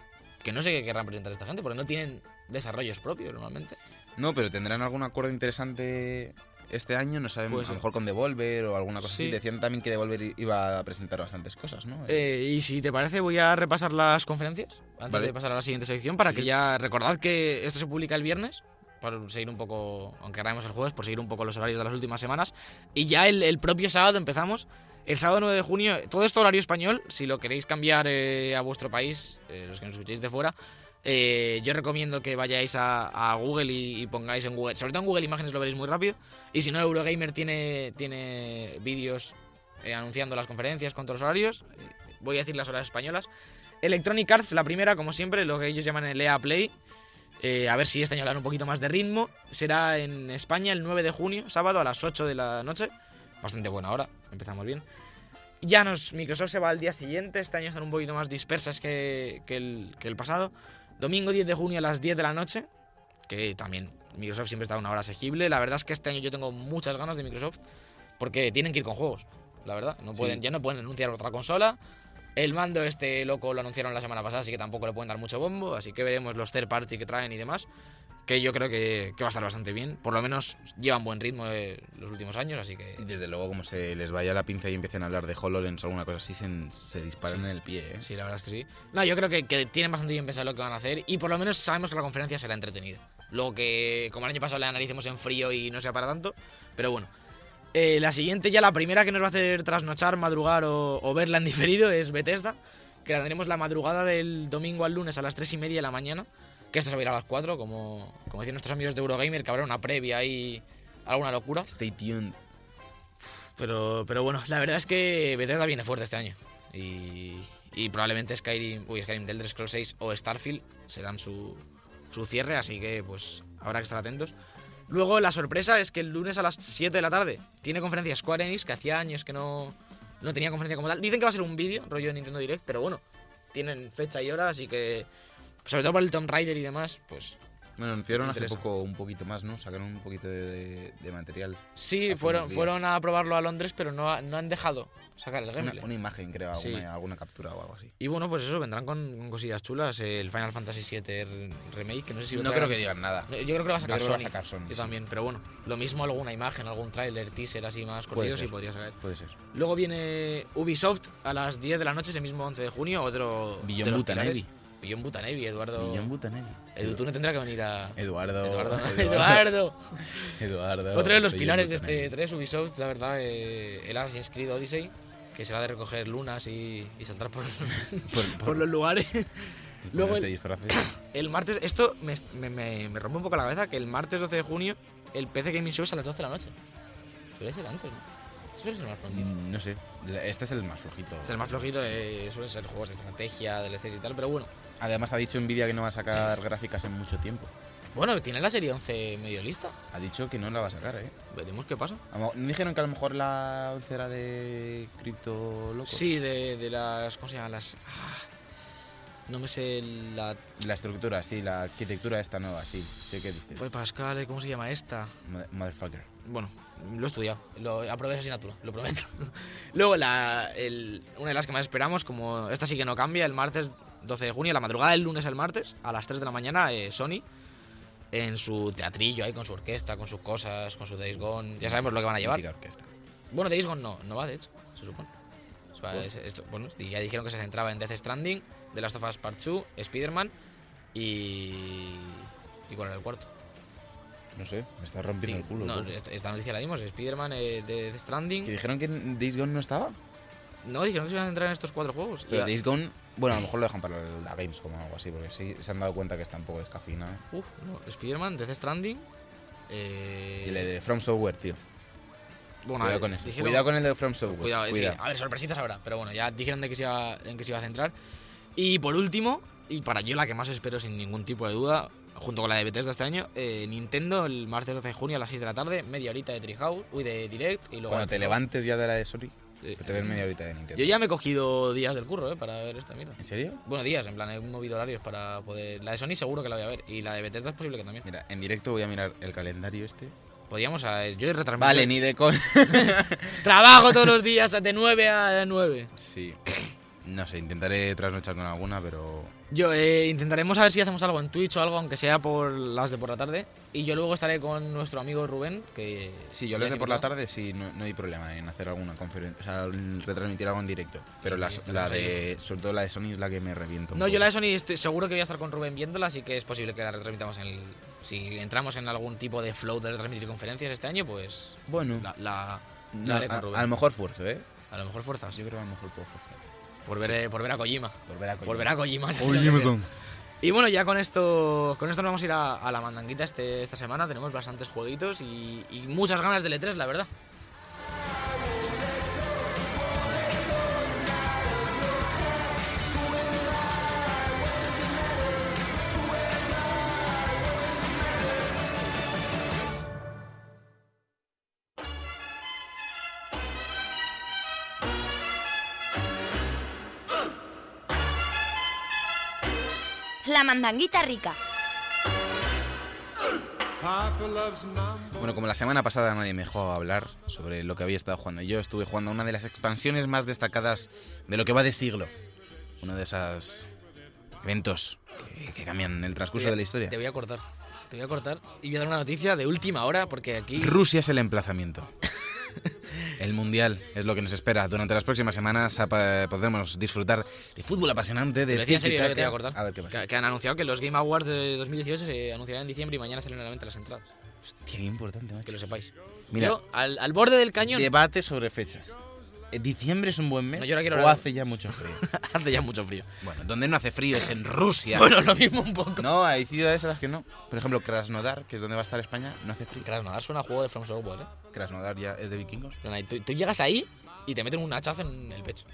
Que no sé qué querrán presentar esta gente, porque no tienen desarrollos propios normalmente. No, pero tendrán algún acuerdo interesante este año, no sabemos, Puede a lo mejor con Devolver o alguna cosa Sí. así. Decían también que Devolver iba a presentar bastantes cosas, ¿no? Eh, y si te parece, voy a repasar las conferencias antes Vale. de pasar a la siguiente sección para que ya recordad que esto se publica el viernes. Por seguir un poco, aunque grabemos el jueves, por seguir un poco los horarios de las últimas semanas. Y ya el, el propio sábado empezamos. El sábado 9 de junio, todo esto horario español, si lo queréis cambiar eh, a vuestro país, eh, los que nos escuchéis de fuera, eh, yo recomiendo que vayáis a, Google y, pongáis en Google, sobre todo en Google Imágenes lo veréis muy rápido. Y si no, Eurogamer tiene, tiene vídeos eh, anunciando las conferencias con todos los horarios. Eh, Voy a decir las horas españolas. Electronic Arts, la primera, como siempre, lo que ellos llaman el EA Play. A ver si este año dan un poquito más de ritmo. Será en España el 9 de junio, sábado a las 8 de la noche. Bastante buena hora, empezamos bien. Ya nos, Microsoft se va al día siguiente. Este año están un poquito más dispersas que, que el pasado. Domingo 10 de junio a las 10 de la noche. Que también Microsoft siempre está a una hora asequible. La verdad es que este año yo tengo muchas ganas de Microsoft. Porque tienen que ir con juegos. La verdad. No Sí. pueden, Ya no pueden anunciar otra consola. El mando este loco lo anunciaron la semana pasada, así que tampoco le pueden dar mucho bombo. Así que veremos los third party que traen y demás. Que yo creo que, que va a estar bastante bien. Por lo menos llevan buen ritmo eh, los últimos años, así que... Y desde luego, como se les vaya la pinza y empiecen a hablar de HoloLens o alguna cosa así, se, se disparan Sí. en el pie, ¿eh? Sí, la verdad es que sí. No, yo creo que, que tienen bastante bien pensado lo que van a hacer y por lo menos sabemos que la conferencia será entretenida. Luego que, como el año pasado, le analicemos en frío y no sea para tanto, pero bueno. Eh, la siguiente, ya la primera que nos va a hacer trasnochar, madrugar o, o verla en diferido es Bethesda, que la tendremos la madrugada del domingo al lunes a las 3 y media de la mañana, que esto se va a ir a las 4, como, como decían nuestros amigos de Eurogamer, que habrá una previa y alguna locura. Stay tuned. Pero, pero bueno, la verdad es que Bethesda viene fuerte este año. Y, y probablemente Skyrim, uy, Skyrim del Elder Scrolls 6 o Starfield serán su, su cierre, así que pues habrá que estar atentos. Luego la sorpresa es que el lunes a las 7 de la tarde tiene conferencia Square Enix, que hacía años que no, no tenía conferencia como tal. Dicen que va a ser un vídeo, rollo Nintendo Direct, pero bueno, tienen fecha y hora, así que sobre todo por el Tomb Raider y demás, pues Bueno, anunciaron hace poco un poquito más, ¿no? Sacaron un poquito de, de- de material. sí, fueron, fueron a probarlo a Londres, pero no, no han dejado sacar el Una, gameplay. una imagen, creo, Sí. alguna, alguna captura o algo así. Y bueno, pues eso, vendrán con, con cosillas chulas. El Final Fantasy VII re- Remake, que no sé si no creo que digan nada. Yo creo que lo va a sacar Yo Sony. va a sacar Sony, Yo sí. también, pero bueno. Lo mismo alguna imagen, algún tráiler, teaser así más y ser. podría sacar. Puede ser. Luego viene Ubisoft a las 10 de la noche, ese mismo 11 de junio, otro Beyond de los Butanevi. Beyond Butanevi, Eduardo. Millón Butanelli. Edu, tú no tendrás que venir a... Eduardo. Eduardo. Eduardo. Eduardo. Eduardo. Otro de los pilares de este 3 Ubisoft, la verdad, eh, el Assassin's Creed Odyssey, que será de recoger lunas y, y saltar por, Por, por los lugares. y luego el- disfraces. El martes, esto me, me, me- me rompe un poco la cabeza, que el martes 12 de junio el PC Gaming Show es a las 12 de la noche. Suele ser antes, ¿no? Suele ser más prontito. Mm, No sé. Este es el más flojito. Es el más flojito, eh, suelen ser juegos de estrategia, DLC y tal, pero bueno. Además ha dicho Nvidia que no va a sacar gráficas en mucho tiempo. Bueno, tiene la serie 11 medio lista. Ha dicho que no la va a sacar, ¿eh? Veremos qué pasa. ¿No dijeron que a lo mejor la 11 era de cripto loco? Sí, de, de las. ¿Cómo se llaman? Las. ah, no me sé la. La estructura, sí, la arquitectura esta nueva, sí. Sé qué dices. Pues Pascal, eh, ¿cómo se llama esta? Mother- Motherfucker. Bueno, lo he estudiado, lo aprobé esa asignatura, lo prometo. Luego, la, el- una de las que más esperamos, como esta sí que no cambia, el martes 12 de junio, la madrugada del lunes al martes, a las 3 de la mañana, eh, Sony, en su teatrillo ahí, con su orquesta, con sus cosas, con su Days Gone, ya sabemos lo que van a llevar. Orquesta. Bueno, Days Gone no, no va, de hecho, se supone. O sea, es- esto- bueno, ya dijeron que se centraba en Death Stranding, The Last of Us Part 2, Spider-Man y... ¿Y cuál era el cuarto? No sé, me está rompiendo Sí, el culo. no, esta noticia la dimos, Spider-Man, eh, Death Stranding... ¿Que dijeron que Days Gone no estaba? No, dijeron que se iban a centrar en estos cuatro juegos. Pero Y- Days Gone, bueno, a lo mejor lo dejan para la Gamescom o algo así, porque sí se han dado cuenta que está un poco descafeinado. Uf, no, Spider-Man, Death Stranding. Eh, Y el de From Software, tío. Bueno, cuidado ver, con eso. dijeron- Cuidado con el de From Software. Cuidado, sí, a ver, sorpresitas habrá, pero bueno, ya dijeron de que se iba, en que se iba a centrar. Y por último, y para yo la que más espero sin ningún tipo de duda, junto con la de Bethesda este año, eh, Nintendo el martes 12 de junio a las 6 de la tarde, media horita de Treehouse, uy, de Direct y luego... Cuando te levantes ya de la de Sony, Sí. que te ves media horita de Nintendo. Yo ya me he cogido días del curro, eh, para ver esta mierda. ¿En serio? Bueno, días, en plan, he movido horarios para poder... La de Sony seguro que la voy a ver, y la de Bethesda es posible que también. Mira, en directo voy a mirar el calendario este. Podríamos, eh, yo retransmitir... Vale, ni de con. Trabajo todos los días de 9 a 9. sí. No sé, intentaré trasnochar con alguna, pero. Yo eh, intentaremos a ver si hacemos algo en Twitch o algo, aunque sea por las de por la tarde. Y yo luego estaré con nuestro amigo Rubén, que... Sí, yo sé de por la tarde sí, no, no hay problema en hacer alguna conferencia, o sea, retransmitir algo en directo. Pero Sí, las- la de, sobre todo la de Sony es la que me reviento. No, yo la de Sony estoy seguro que voy a estar con Rubén viéndola, así que es posible que la retransmitamos en el... Si entramos en algún tipo de flow de retransmitir conferencias este año, pues Bueno, la, la- no, la haré con a, a lo mejor fuerzo, ¿eh? A lo mejor fuerzas. Yo creo que a lo mejor puedo forzar. Por ver, eh, por ver a Kojima. Por ver a Por ver a Kojima. Y bueno, ya con esto con esto nos vamos a ir a, a la mandanguita este, esta semana. Tenemos bastantes jueguitos y, y muchas ganas de E3, la verdad. Mandanguita rica. Bueno, como la semana pasada nadie me dejó hablar sobre lo que había estado jugando, yo estuve jugando a una de las expansiones más destacadas de lo que va de siglo. Uno de esos eventos que, que cambian el transcurso de la historia. Te voy a cortar. Te voy a cortar y voy a dar una noticia de última hora porque aquí... Rusia es el emplazamiento. El mundial es lo que nos espera. Durante las próximas semanas podremos disfrutar de fútbol apasionante, Te de en serio que te voy a. A ver qué pasa. Que, que han anunciado que los Game Awards de 2018 se anunciarán en diciembre y mañana salen a la venta las entradas. Hostia, qué importante, macho. Que lo sepáis. Mira, Yo, al, al borde del cañón... debate sobre fechas. Eh, ¿Diciembre es un buen mes No, yo ahora quiero o hablar- hace ya mucho frío? hace ya mucho frío. bueno, donde no hace frío es en Rusia. Bueno, lo mismo un poco. No, hay ciudades en las que no. Por ejemplo, Krasnodar, que es donde va a estar España, no hace frío. Krasnodar suena a juego de From Software, ¿eh? Krasnodar ya es de vikingos. En plan, ahí Tú, tú llegas ahí y te meten un hachazo en el pecho.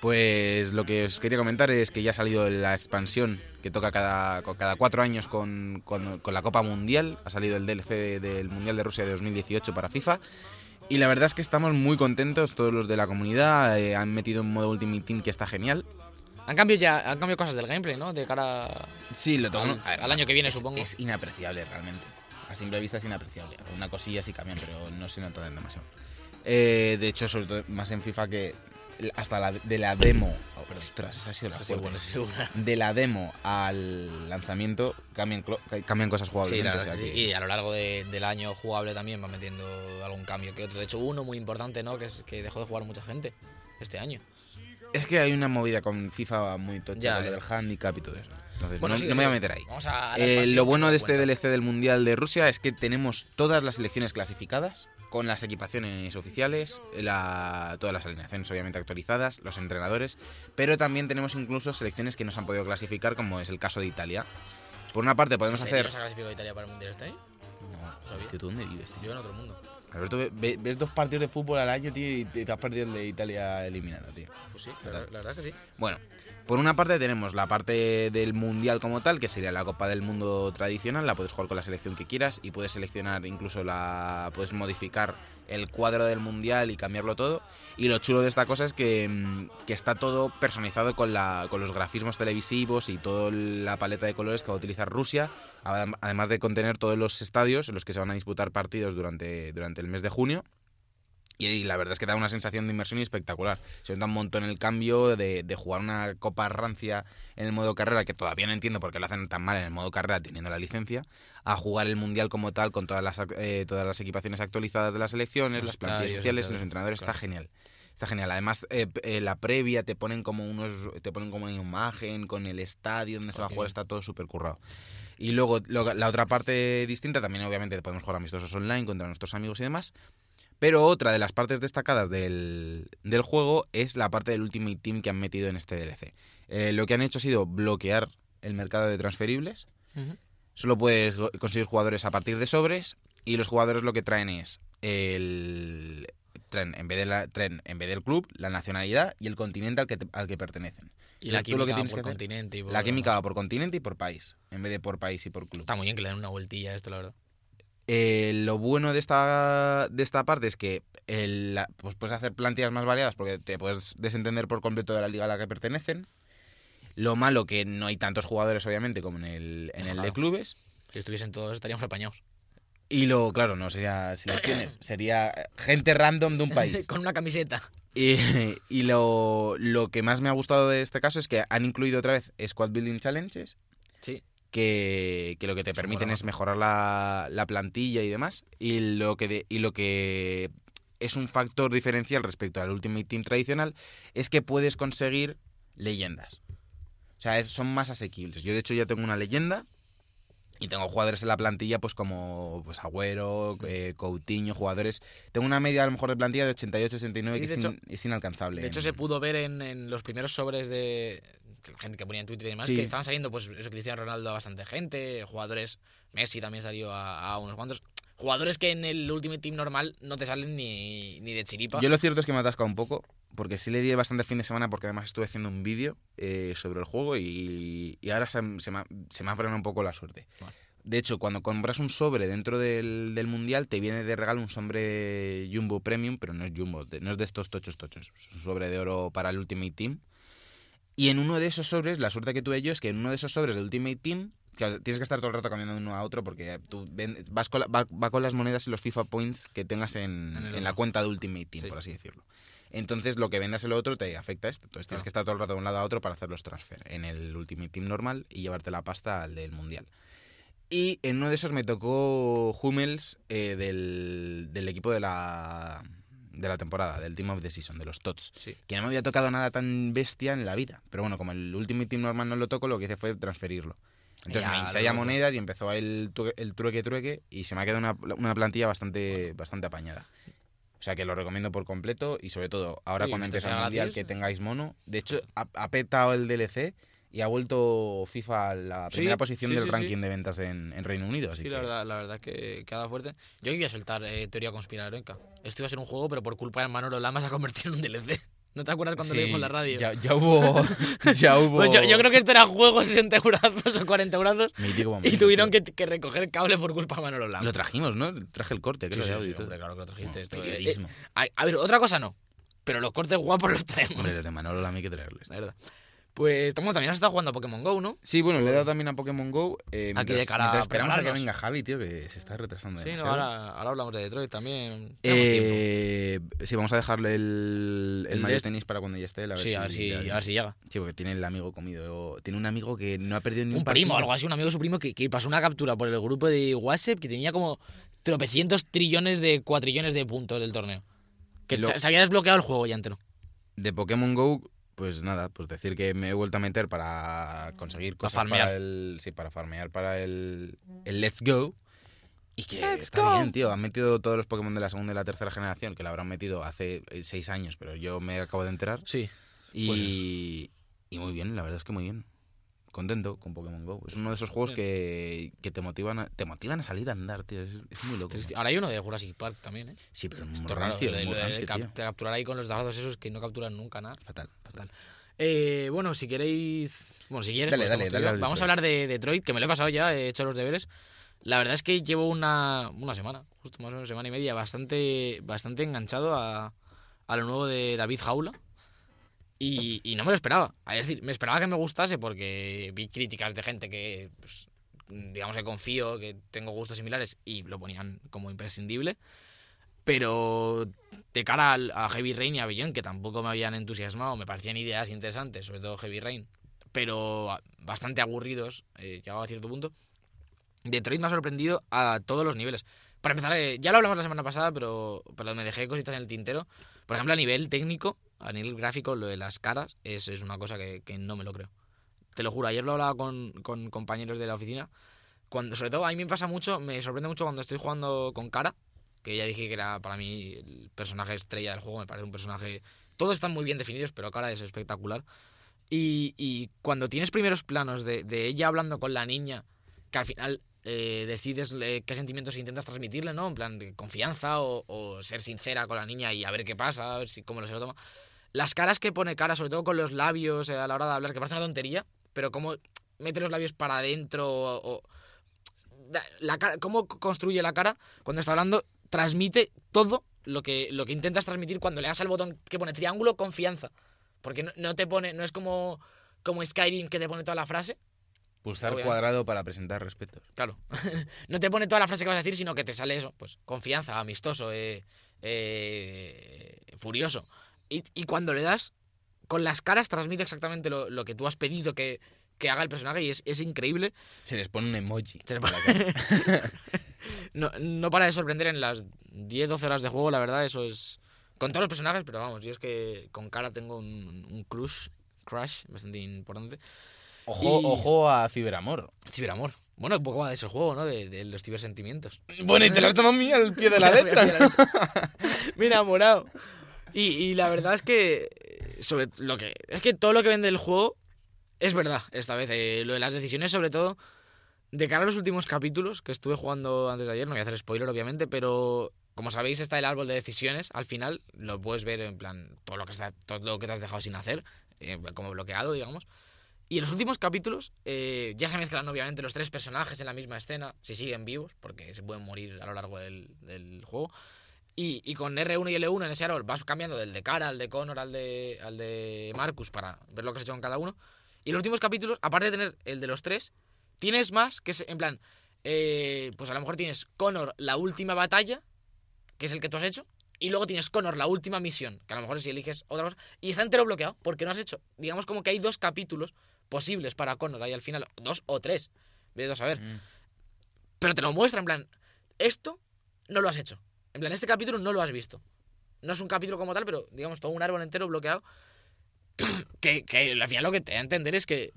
Pues lo que os quería comentar es que ya ha salido la expansión que toca cada, co- cada cuatro años con, con- con la Copa Mundial. Ha salido el DLC del Mundial de Rusia de 2018 para FIFA. Y la verdad es que estamos muy contentos, todos los de la comunidad. eh, han metido un modo Ultimate Team que está genial. Han cambiado ya, han cambiado cosas del gameplay, ¿no? De cara a- Sí, lo al, al año que viene, es, supongo. Es inapreciable realmente. A simple vista es inapreciable. Una cosilla sí cambian, pero no se nota demasiado. Eh, de hecho, sobre todo más en FIFA que hasta la, de la demo. oh, pero ostras, esa ha sido la Sí, fuerte. bueno, sí, bueno. De la demo al lanzamiento cambian, cambian cosas jugables. Sí, sí. Y a lo largo de- del año jugable también va metiendo algún cambio que otro. De hecho, uno muy importante, ¿no? Que es que dejó de jugar mucha gente este año. Es que hay una movida con FIFA muy tocha, Ya, con lo del handicap y todo eso. Entonces, Bueno, no, sí, no me voy a meter ahí. A Eh, lo bueno de este cuenta. DLC del Mundial de Rusia es que tenemos todas las selecciones clasificadas, con las equipaciones oficiales, la- todas las alineaciones obviamente actualizadas, los entrenadores, pero también tenemos incluso selecciones que no se han podido clasificar, como es el caso de Italia. Por una parte podemos ¿En serio hacer... se ha clasificado Italia para el Mundial este año? No, sabía. ¿tú dónde vives, tío? Yo en otro mundo. Alberto, ve- ve- ves dos partidos de fútbol al año, tío, y te has perdido el de Italia eliminada, tío. Pues sí, la, verdad- la verdad que sí. Bueno, por una parte tenemos la parte del mundial como tal, que sería la Copa del Mundo tradicional, la puedes jugar con la selección que quieras y puedes seleccionar incluso la puedes modificar el cuadro del mundial y cambiarlo todo. Y lo chulo de esta cosa es que, mm, que está todo personalizado con, la, con los grafismos televisivos y toda la paleta de colores que va a utilizar Rusia, adem- además de contener todos los estadios en los que se van a disputar partidos durante, durante el mes de junio. Y, y la verdad es que da una sensación de inmersión espectacular. Se nota un montón el cambio de, de jugar una Copa Rancia en el modo carrera, que todavía no entiendo por qué lo hacen tan mal en el modo carrera teniendo la licencia, a jugar el Mundial como tal con todas las, eh, todas las equipaciones actualizadas de las selecciones, Los las plantillas claro, los entrenadores. claro. Está genial. Está genial. Además, eh, eh, la previa te ponen como unos te ponen como una imagen con el estadio donde se va a jugar, está todo súper currado. Y luego lo- la otra parte distinta, también obviamente podemos jugar amistosos online contra nuestros amigos y demás. Pero otra de las partes destacadas del, del juego es la parte del Ultimate Team que han metido en este DLC. Eh, lo que han hecho ha sido bloquear el mercado de transferibles. Solo puedes conseguir jugadores a partir de sobres y los jugadores lo que traen es el, traen, en vez, de la, traen, en vez del club, la nacionalidad y el continente al que, te- al que pertenecen. Y la tú lo que química tienes por que continente. y por- La química va por continente y por país, en vez de por país y por club. Está muy bien que le den una vueltilla a esto, la verdad. Eh, lo bueno de esta, de esta parte es que el- pues puedes hacer plantillas más variadas porque te puedes desentender por completo de la liga a la que pertenecen. Lo malo que no hay tantos jugadores, obviamente, como en el, en No, el de clubes. Si estuviesen todos estaríamos apañados. Y lo, claro, no sería selecciones, sería gente random de un país. Con una camiseta. Y, y lo, lo que más me ha gustado de este caso es que han incluido otra vez Squad Building Challenges, Sí. Que, que lo que te permiten es mejorar la, la plantilla y demás. Y lo, que de- y lo que es un factor diferencial respecto al Ultimate Team tradicional es que puedes conseguir leyendas. O sea, es- son más asequibles. Yo de hecho ya tengo una leyenda y tengo jugadores en la plantilla pues como pues Agüero, eh, Coutinho, jugadores... Tengo una media a lo mejor de plantilla de 88-89 Sí, que de es, hecho- in- es inalcanzable. De hecho, en- se pudo ver en, en los primeros sobres de gente que ponía en Twitter y demás, Sí. que estaban saliendo, pues eso, Cristiano Ronaldo a bastante gente, jugadores, Messi también salió a, a unos cuantos. Jugadores que en el Ultimate Team normal no te salen ni, ni de chiripa. Yo lo cierto es que me atasca un poco, porque sí le di bastante fin de semana, porque además estuve haciendo un vídeo eh, sobre el juego y, y ahora se, se me ha, se me ha frenado un poco la suerte. De hecho, cuando compras un sobre dentro del, del Mundial, te viene de regalo un sobre Jumbo Premium, pero no es Jumbo, no es de estos tochos tochos. Es un sobre de oro para el Ultimate Team. Y en uno de esos sobres, la suerte que tuve yo es que en uno de esos sobres del Ultimate Team, que tienes que estar todo el rato cambiando de uno a otro porque tú ven- vas con la- va, va con las monedas y los FIFA Points que tengas en, En el en la cuenta de Ultimate Team, Sí. por así decirlo. Entonces, lo que vendas el otro te afecta esto. Entonces, tienes Claro. que estar todo el rato de un lado a otro para hacer los transfer en el Ultimate Team normal y llevarte la pasta al del Mundial. Y en uno de esos me tocó Hummels eh, del, del equipo de la, de la temporada, del Team of the Season, de los TOTS. Sí. Que no me había tocado nada tan bestia en la vida. Pero bueno, como el Ultimate Team normal no lo toco, lo que hice fue transferirlo. Entonces Ya, me hinché ya monedas y empezó el, el trueque trueque y se me ha quedado una, una plantilla bastante, bastante apañada. O sea que lo recomiendo por completo y sobre todo ahora Sí, cuando empiece el mundial que tengáis mono. De hecho, ha, ha petado el DLC y ha vuelto FIFA a la Sí, primera posición sí, del sí, ranking sí. de ventas en, en Reino Unido. Así Sí, que la verdad, la verdad que queda fuerte. Yo iba a soltar eh, teoría conspiranoica. Esto iba a ser un juego, pero por culpa de Manolo Lama se ha convertido en un DLC. ¿No te acuerdas cuando lo Sí, dijo en la radio? Ya, ya hubo. ya hubo. Pues yo, yo creo que esto era juego 60 eurazos o 40 eurazos Mítico y tuvieron que, que recoger cable por culpa de Manolo Lama. Lo trajimos, ¿no? Traje el corte, Sí, creo, sí, de sí, todo. hombre, claro que lo trajiste. Esto, eh, periodismo. eh, a, a ver, otra cosa no. Pero los cortes guapos los traemos. Hombre, desde Manolo Lama hay que traerles. La verdad. Pues como también has estado jugando a Pokémon Go, ¿no? Sí, bueno, le he dado también a Pokémon Go. eh, Aquí mientras, de cara mientras esperamos a que venga Javi, tío, que se está retrasando Sí, no, demasiado. ahora, ahora hablamos de Detroit también. Eh, sí, vamos a dejarle el, el, El de- Tennis para cuando ya esté. A ver Sí, a ver si, a ver si llega. Sí, porque tiene el amigo comido. Tiene un amigo que no ha perdido ni un, Un primo, partido. algo así, un amigo de su primo que, que pasó una captura por el grupo de WhatsApp que tenía como tropecientos trillones de cuatrillones de puntos del torneo. Que Lo- se había desbloqueado el juego ya entero. De Pokémon Go, pues nada, pues decir que me he vuelto a meter para conseguir Para cosas farmear. para el. Sí, para farmear para el, el Let's Go. Y que Let's está go. bien, tío. Han metido todos los Pokémon de la segunda y la tercera generación, que la habrán metido hace eh, seis años, pero yo me acabo de enterar. Sí. Y, Pues y muy bien, la verdad es que muy bien. Contento con Pokémon Go. Es uno de esos juegos que, que te motivan a, te motivan a salir a andar, tío. Es, es muy loco. Ahora hay uno de Jurassic Park también, ¿eh? Sí, pero es raro, rancio, lo de- lo de rancio, cap- capturar ahí con los dados esos que no capturan nunca nada. Fatal, fatal. Eh, bueno, si queréis. Bueno, si quieres, Dale, pues dale, dale Vamos a hablar de Detroit, que me lo he pasado ya, he hecho los deberes. La verdad es que llevo una, una semana, justo más o menos semana y media, bastante, bastante enganchado a, a lo nuevo de David Jaula. Y, y no me lo esperaba. Es decir, me esperaba que me gustase porque vi críticas de gente que, pues, digamos que confío, que tengo gustos similares y lo ponían como imprescindible. Pero de cara a Heavy Rain y a Beyond, que tampoco me habían entusiasmado, me parecían ideas interesantes, sobre todo Heavy Rain, pero bastante aburridos, eh, llegado a cierto punto. Detroit me ha sorprendido a todos los niveles. Para empezar, eh, ya lo hablamos la semana pasada, pero, pero me dejé cositas en el tintero. Por ejemplo, a nivel técnico, a nivel gráfico, lo de las caras es, es una cosa que, que no me lo creo. Te lo juro, ayer lo hablaba con, con compañeros de la oficina. Cuando, sobre todo, a mí me pasa mucho, me sorprende mucho cuando estoy jugando con cara, que ya dije que era para mí el personaje estrella del juego, me parece un personaje... Todos están muy bien definidos, pero cara es espectacular. Y, y cuando tienes primeros planos de, de ella hablando con la niña, que al final eh, decides eh, qué sentimientos intentas transmitirle, ¿no? En plan, confianza o, o ser sincera con la niña y a ver qué pasa, a ver si, cómo se lo toma. Las caras que pone cara, sobre todo con los labios eh, a la hora de hablar, que parece una tontería, pero cómo mete los labios para adentro o... la cara, cómo construye la cara cuando está hablando, transmite todo lo que, lo que intentas transmitir cuando le das al botón que pone triángulo, confianza. Porque no, no te pone, no es como, como Skyrim que te pone toda la frase, Pulsar Obviamente. cuadrado para presentar respetos. Claro. no te pone toda la frase que vas a decir, sino que te sale eso, pues, confianza, amistoso, eh, eh, furioso. Y, y cuando le das, con las caras transmite exactamente lo, lo que tú has pedido que, que haga el personaje y es, es increíble. Se les pone un emoji. Se le por pone-. No, no para de sorprender en las 10-12 horas de juego, la verdad, eso es... Con todos los personajes, pero vamos, yo es que con cara tengo un, un crush, crush bastante importante. Ojo, Y- ojo a Ciberamor. Ciberamor. Bueno, un poco va de ese juego, ¿no? De, de los cibersentimientos. Bueno, y te lo has tomado mí al pie de la letra. Me he enamorado. Y, la verdad es que eh, sobre lo que es que todo lo que vende el juego es verdad esta vez. eh, lo de las decisiones, sobre todo, de cara a los últimos capítulos que estuve jugando antes de ayer, no voy a hacer spoiler, obviamente, pero como sabéis, está el árbol de decisiones. Al final lo puedes ver en plan todo lo que está, todo lo que te has dejado sin hacer, eh, como bloqueado, digamos. Y en los últimos capítulos ya se mezclan obviamente los tres personajes en la misma escena, si siguen vivos, porque se pueden morir a lo largo del juego. Y, y con R1 y L1 en ese árbol vas cambiando del de cara al de Connor al de, al de Marcus para ver lo que has hecho con cada uno. Y los últimos capítulos, aparte de tener el de los tres, tienes más que es en plan, eh, pues a lo mejor tienes Connor la última batalla, que es el que tú has hecho, y luego tienes Connor la última misión, que a lo mejor si eliges otra cosa, y está entero bloqueado porque no has hecho, digamos como que hay dos capítulos posibles para Connor ahí al final, dos o tres, vete a saber. Mm. Pero te lo muestra en plan, esto no lo has hecho. En plan, este capítulo no lo has visto. No es un capítulo como tal, pero digamos, todo un árbol entero bloqueado. que, al final lo que te da a entender es que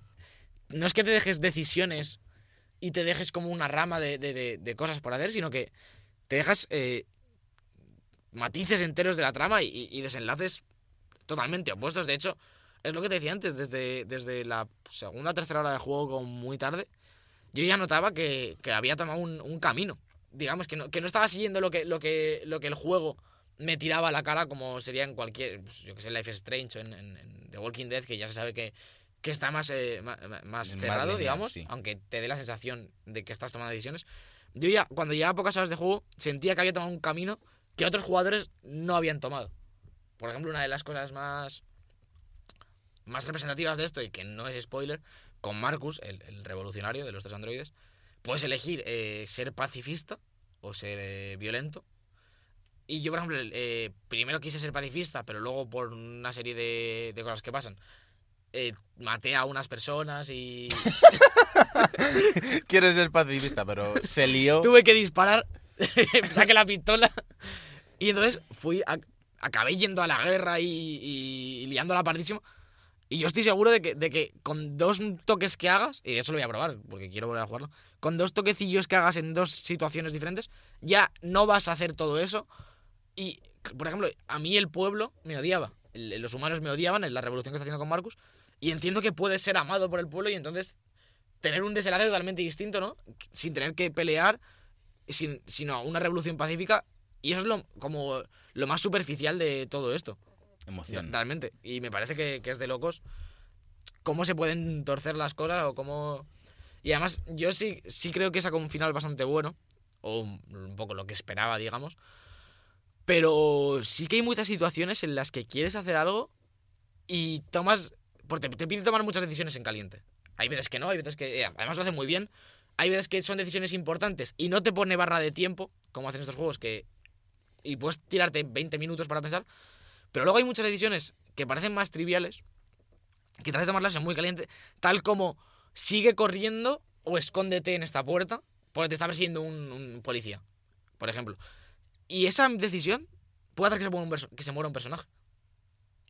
no es que te dejes decisiones y te dejes como una rama de, cosas por hacer, sino que te dejas eh, matices enteros de la trama y, desenlaces totalmente opuestos. De hecho, es lo que te decía antes, desde, desde la segunda o tercera hora de juego, como muy tarde, yo ya notaba que, que había tomado un camino. Digamos que no, que no estaba siguiendo lo que, lo, que, lo que el juego me tiraba a la cara, como sería en cualquier, pues, yo que sé, Life is Strange o en, en- en The Walking Dead, que ya se sabe que, que está más, eh, más, Más cerrado, lineal, digamos, sí. aunque te dé la sensación de que estás tomando decisiones. Yo ya, cuando llevaba pocas horas de juego, sentía que había tomado un camino que otros jugadores no habían tomado. Por ejemplo, una de las cosas más, más representativas de esto, y que no es spoiler, con Marcus, el, el revolucionario de los tres androides, puedes elegir eh, ser pacifista o ser eh, violento. Y yo, por ejemplo, eh, primero quise ser pacifista, pero luego por una serie de, de cosas que pasan, eh, maté a unas personas y Quiero ser pacifista, pero se lió. tuve que disparar, saqué la pistola y entonces fui, a- acabé yendo a la guerra y, y, y liándola pardísimo. Y yo estoy seguro de que, de que con dos toques que hagas, y de hecho lo voy a probar porque quiero volver a jugarlo, con dos toquecillos que hagas en dos situaciones diferentes, ya no vas a hacer todo eso. Y, por ejemplo, a mí el pueblo me odiaba. El- Los humanos me odiaban en la revolución que está haciendo con Marcus. Y entiendo que puedes ser amado por el pueblo y entonces tener un desenlace totalmente distinto, ¿no? Sin tener que pelear, sin, sino una revolución pacífica. Y eso es lo, como lo más superficial de todo esto. Emoción. Realmente. Y me parece que, que es de locos cómo se pueden torcer las cosas o cómo... Y además yo sí, sí creo que saca un final bastante bueno. O un, poco lo que esperaba, digamos. Pero sí que hay muchas situaciones en las que quieres hacer algo y tomas... Porque te, te pide tomar muchas decisiones en caliente. Hay veces que no, hay veces que... eh, además lo hace muy bien. Hay veces que son decisiones importantes y no te pone barra de tiempo, como hacen estos juegos, que... Y puedes tirarte 20 minutos para pensar. Pero luego hay muchas decisiones que parecen más triviales, que tratas de tomarlas en muy caliente, tal como sigue corriendo o escóndete en esta puerta porque te está persiguiendo un, policía, por ejemplo. Y esa decisión puede hacer que se, muera un personaje.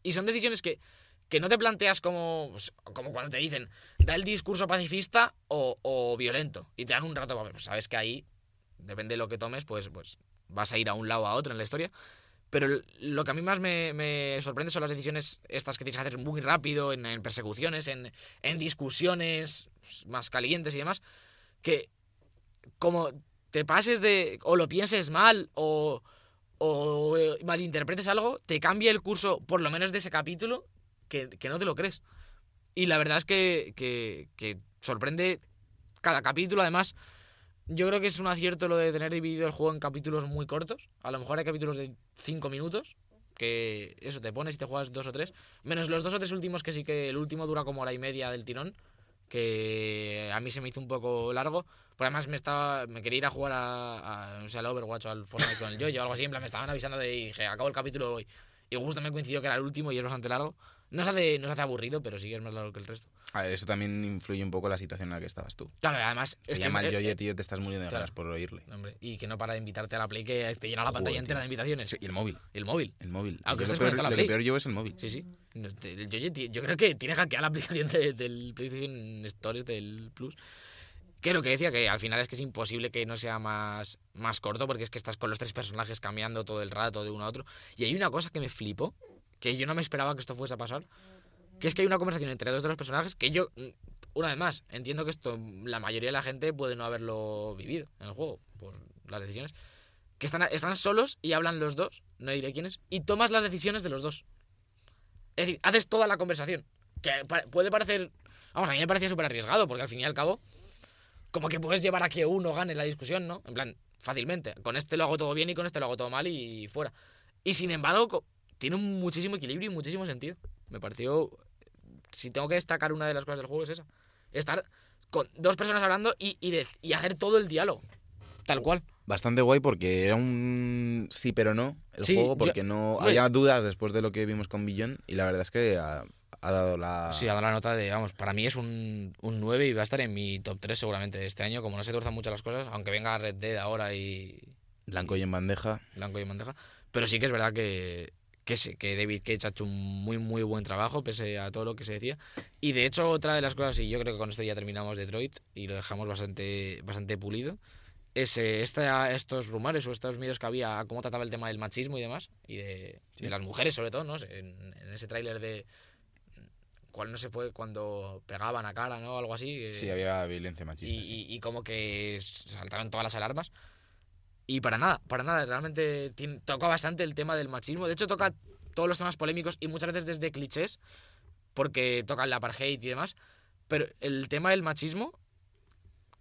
Y son decisiones que, que no te planteas como, pues, como cuando te dicen, da el discurso pacifista o, o violento. Y te dan un rato para. Pues sabes que ahí, depende de lo que tomes, pues, pues vas a ir a un lado o a otro en la historia. Pero lo que a mí más me, sorprende son las decisiones estas que tienes que hacer muy rápido, en, persecuciones, en, en discusiones pues, más calientes y demás, que como te pases de. o lo pienses mal o. o eh, malinterpretes algo, te cambia el curso, por lo menos de ese capítulo, que, que no te lo crees. Y la verdad es que, que sorprende cada capítulo. Además, yo creo que es un acierto lo de tener dividido el juego en capítulos muy cortos. A lo mejor hay capítulos de 5 minutos. Que eso te pones y te juegas dos o tres. Menos los dos o tres últimos, que sí que el último dura como hora y media del tirón. Que a mí se me hizo un poco largo. Pero además me estaba. Me quería ir a jugar a, a no sé, al Overwatch o al Fortnite con el yo o algo así. En plan, me estaban avisando de dije, acabo el capítulo hoy. Y justo me coincidió que era el último y es bastante largo. No se hace, no se hace aburrido, pero sí que es más largo que el resto. A ver, eso también influye un poco la situación en la que estabas tú. Claro, además. Se es llama que, el Yoye, eh, tío, te estás muriendo de claro. ganas por oírle. hombre, y que no para de invitarte a la Play que te llena la pantalla Joder, entera tío. de invitaciones. Sí, y el móvil. Y el móvil. El móvil. Aunque Yo lo peor, lo que peor llevo es el móvil. Sí, sí. No, te- el Yoye, tío, yo creo que tiene hackeada la aplicación de- del PlayStation Stores del Plus. Que lo que decía, que al final es que es imposible que no sea más, más corto, porque es que estás con los tres personajes cambiando todo el rato de uno a otro. Y hay una cosa que me flipó, que yo no me esperaba que esto fuese a pasar, que es que hay una conversación entre dos de los personajes que yo, una vez más, entiendo que esto la mayoría de la gente puede no haberlo vivido en el juego, por las decisiones, que están, están solos y hablan los dos, no diré quiénes, y tomas las decisiones de los dos. Es decir, haces toda la conversación. Que puede parecer. Vamos, a mí me parecía súper arriesgado, porque al fin y al cabo, como que puedes llevar a que uno gane la discusión, ¿no? En plan, fácilmente. Con este lo hago todo bien y con este lo hago todo mal y fuera. Y sin embargo, tiene un muchísimo equilibrio y muchísimo sentido. Me pareció. Si tengo que destacar una de las cosas del juego es esa. Estar con dos personas hablando y, y, de- y hacer todo el diálogo. Tal cual. Bastante guay porque era un sí pero no el Sí, juego yo- porque no hombre. había dudas después de lo que vimos con Billón y la verdad es que ha, ha dado la Sí, ha dado la nota de, vamos, para mí es un, un 9 y va a estar en mi top 3 seguramente este año, como no se tuerzan mucho las cosas, aunque venga Red Dead ahora y blanco y en bandeja. blanco y en bandeja. Pero sí que es verdad que, que, sí, que David Cage ha hecho un muy, muy buen trabajo, pese a todo lo que se decía. Y de hecho, otra de las cosas, y yo creo que con esto ya terminamos Detroit y lo dejamos bastante, bastante pulido, es eh, esta, estos rumores o estos miedos que había a cómo trataba el tema del machismo y demás, y de, de las mujeres sobre todo, ¿no? En, en ese tráiler de... ¿Cuál no se fue cuando pegaban a cara, ¿no? Algo así. eh, Sí, había violencia machista. y, sí. y- y como que saltaron todas las alarmas. Y para nada, para nada, realmente toca bastante el tema del machismo. De hecho, toca todos los temas polémicos y muchas veces desde clichés, porque toca el apartheid y demás. Pero el tema del machismo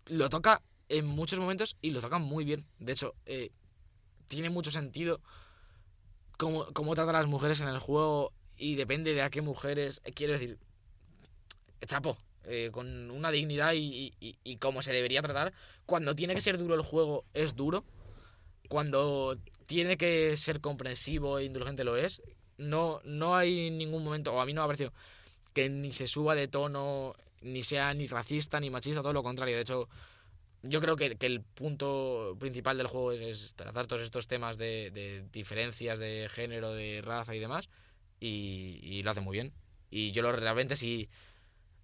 lo toca en muchos momentos y lo toca muy bien. De hecho, eh, tiene mucho sentido cómo, cómo trata a las mujeres en el juego y depende de a qué mujeres. eh, Quiero decir, chapo, eh, con una dignidad y, y, y como se debería tratar. Cuando tiene que ser duro el juego, es duro. Cuando tiene que ser comprensivo e indulgente, lo es. No, no hay ningún momento, o a mí no me ha parecido, que ni se suba de tono, ni sea ni racista ni machista, todo lo contrario. De hecho, yo creo que, que el punto principal del juego es, es tratar todos estos temas de, diferencias de género, de raza y demás, y, y lo hace muy bien. Y yo lo realmente, si,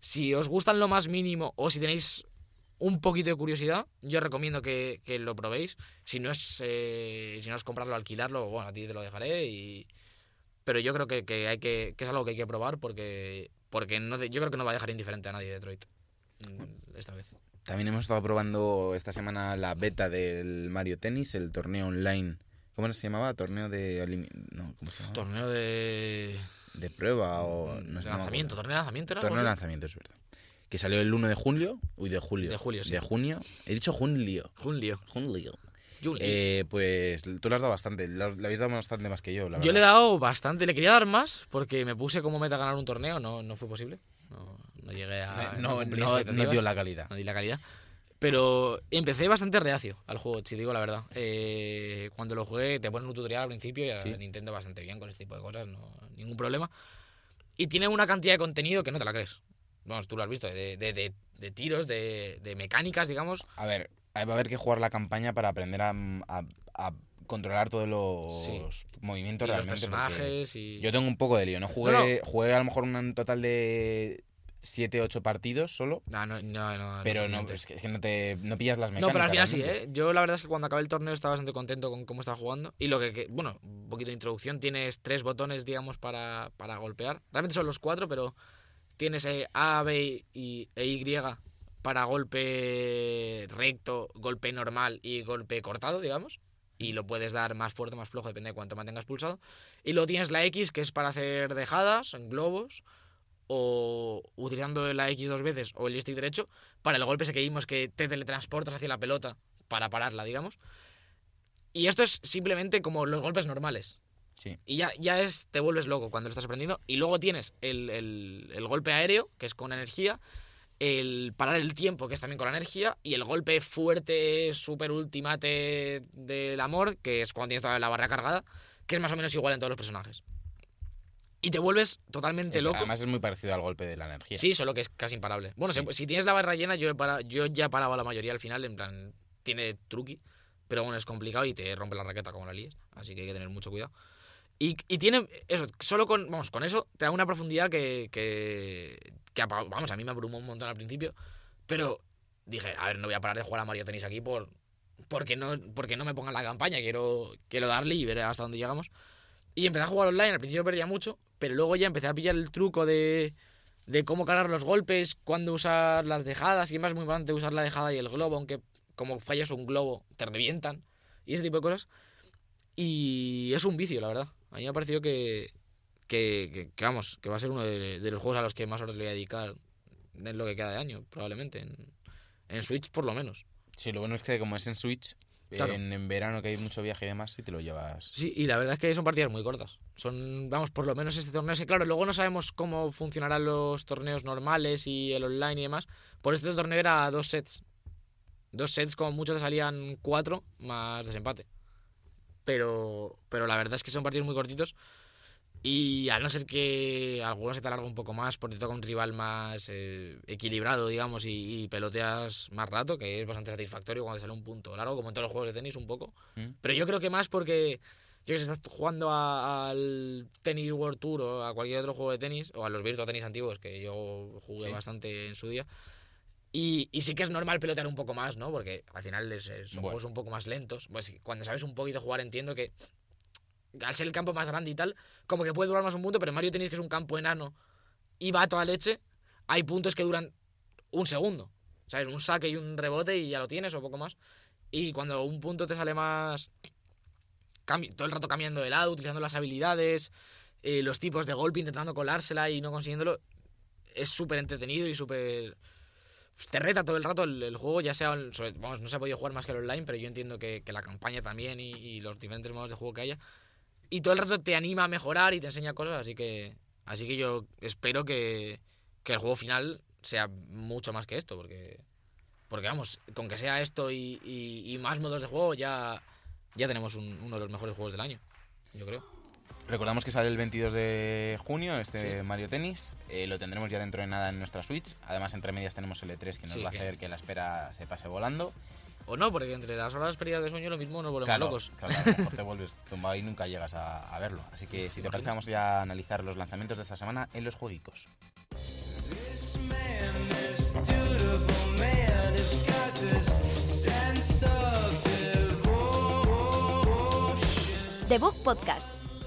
si os gustan lo más mínimo o si tenéis un poquito de curiosidad, yo recomiendo que, que lo probéis. Si no es eh, si no es comprarlo, alquilarlo, bueno, a ti te lo dejaré. Y... Pero yo creo que, que hay que, que es algo que hay que probar porque, porque no, de- yo creo que no va a dejar indiferente a nadie Detroit mm, esta vez. También hemos estado probando esta semana la beta del Mario Tennis, el torneo online. ¿Cómo se llamaba? Torneo de no, ¿cómo se llamaba? Torneo de, de prueba o no de lanzamiento, torneo de lanzamiento era Torneo de lanzamiento, es verdad. Que salió el 1 de julio. Uy, de julio. De julio, sí. De junio. He dicho junio. Junio. Junio. Eh, pues tú le has dado bastante. Le habéis dado bastante más que yo, la Yo le he verdad. dado bastante, le quería dar más porque me puse como meta ganar un torneo, no, no fue posible. No, no llegué a. No, no, no dio la calidad. no di la calidad. Pero empecé bastante reacio al juego, si digo la verdad. Eh, cuando lo jugué, te ponen un tutorial al principio y Sí. Nintendo bastante bien con este tipo de cosas, no ningún problema. Y tiene una cantidad de contenido que no te la crees. Vamos, tú lo has visto, de, de, de- de tiros, de, de mecánicas, digamos. A ver, va a haber que jugar la campaña para aprender a, a- a controlar todos los Sí. movimientos Y los realmente. porque personajes y... Yo tengo un poco de lío. No jugué, No, jugué a lo mejor un total de 7, 8 partidos solo. No, no, no, no, no Pero no, es que, es que no, te, no pillas las No, mecánicas. pero al final sí. ¿eh? Yo la verdad es que cuando acabé el torneo estaba bastante contento con cómo estaba jugando. Y lo que, que- bueno, un poquito de introducción, tienes tres botones, digamos, para, para golpear. Realmente son los cuatro, pero tienes eh, A, B y, e Y para golpe recto, golpe normal y golpe cortado, digamos. Y lo puedes dar más fuerte, más flojo, depende de cuánto mantengas pulsado. Y luego tienes la X, que es para hacer dejadas en globos. O utilizando la X dos veces o el stick derecho para el golpe ese que vimos que te teletransportas hacia la pelota para pararla, digamos. Y esto es simplemente como los golpes normales. Sí. Y ya, ya es, te vuelves loco cuando lo estás aprendiendo. Y luego tienes el, el- el golpe aéreo, que es con energía. El parar el tiempo, que es también con la energía. Y el golpe fuerte, super ultimate del amor, que es cuando tienes toda la barra cargada. Que es más o menos igual en todos los personajes. Y te vuelves totalmente Es- loco. Además es muy parecido al golpe de la energía. Sí, solo que es casi imparable. Bueno, Sí. si tienes la barra llena, yo, he para- yo ya paraba la mayoría al final, en plan, tiene truqui, pero bueno, es complicado y te rompe la raqueta como la líes, así que hay que tener mucho cuidado. Y, y tiene, eso, solo con, vamos, con eso te da una profundidad que, que, que, vamos, a mí me abrumó un montón al principio, pero dije, a ver, no voy a parar de jugar a Mario Tennis aquí por, porque, no, porque no me pongan la campaña, quiero, quiero darle y ver hasta dónde llegamos. Y empecé a jugar online, al principio perdía mucho, pero luego ya empecé a pillar el truco de, de cómo cargar los golpes, cuándo usar las dejadas, y más muy importante usar la dejada y el globo, aunque como fallas un globo te revientan, y ese tipo de cosas. Y es un vicio, la verdad. A mí me ha parecido que, que, que- que, vamos, que va a ser uno de, de los juegos a los que más horas le voy a dedicar en lo que queda de año, probablemente, en, en Switch por lo menos. Sí, lo bueno es que como es en Switch, Claro. en, en verano que hay mucho viaje y demás, sí te lo llevas. Sí, y la verdad es que son partidas muy cortas. Son, vamos, por lo menos este torneo. Es que, claro, luego no sabemos cómo funcionarán los torneos normales y el online y demás. Por este torneo era dos sets. Dos sets, como mucho te salían cuatro más desempate. Pero, pero la verdad es que son partidos muy cortitos. Y a no ser que alguno se te alargue un poco más porque te toca un rival más eh, equilibrado, digamos, y, y peloteas más rato, que es bastante satisfactorio cuando te sale un punto largo, como en todos los juegos de tenis, un poco. ¿Mm? Pero yo creo que más porque yo que sé, estás jugando a- al Tennis World Tour o a cualquier otro juego de tenis, o a los Virtua Tenis antiguos, que yo jugué Sí. bastante en su día. Y, y sí que es normal pelotear un poco más, ¿no? Porque al final es- es- son Bueno. juegos un poco más lentos. Pues cuando sabes un poquito jugar entiendo que al ser el campo más grande y tal, como que puede durar más un punto, pero en Mario Tennis, que es un campo enano y va a toda leche, hay puntos que duran un segundo. ¿Sabes? Un saque y un rebote y ya lo tienes o poco más. Y cuando un punto te sale más todo el rato cambiando de lado, utilizando las habilidades, eh, los tipos de golpe, intentando colársela y no consiguiéndolo, es súper entretenido y súper... Te reta todo el rato el, el juego, ya sea... sobre- vamos, no se ha podido jugar más que el online, pero yo entiendo que, que la campaña también y, y los diferentes modos de juego que haya. Y todo el rato te anima a mejorar y te enseña cosas, así que... Así que yo espero que, que el juego final sea mucho más que esto, porque... Porque vamos, con que sea esto y, y- y más modos de juego ya, ya tenemos un- uno de los mejores juegos del año, yo creo. Recordamos que sale el 22 de junio este Mario Tennis. Eh, lo tendremos ya dentro de nada en nuestra Switch. Además, entre medias tenemos el E3 que nos Sí, va a hacer que la espera se pase volando. O no, porque entre las horas perdidas de sueño lo mismo nos volvemos Claro, locos. claro, a lo mejor te vuelves tumbado y nunca llegas a, a verlo. Así que si te parece, vamos ya a analizar los lanzamientos de esta semana en los jueguicos. The Book Podcast.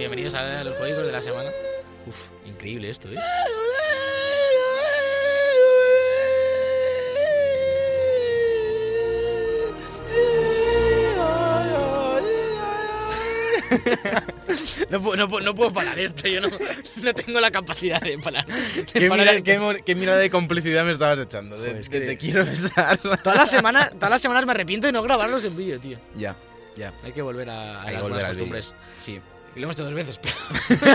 Bienvenidos a los juegos de la semana. Uf, increíble esto, ¿eh? No puedo, no, puedo, no puedo parar esto, yo no, no tengo la capacidad de parar. de ¿Qué, parar mira- qué qué mirada de complicidad me estabas echando? De, Joder, es de que- te quiero besar. Todas las semanas, todas las semanas me arrepiento de no grabarlos en vídeo, tío. ya, ya. Hay que volver a, las volver buenas al costumbres. Sí. Y lo hemos hecho dos veces, pero.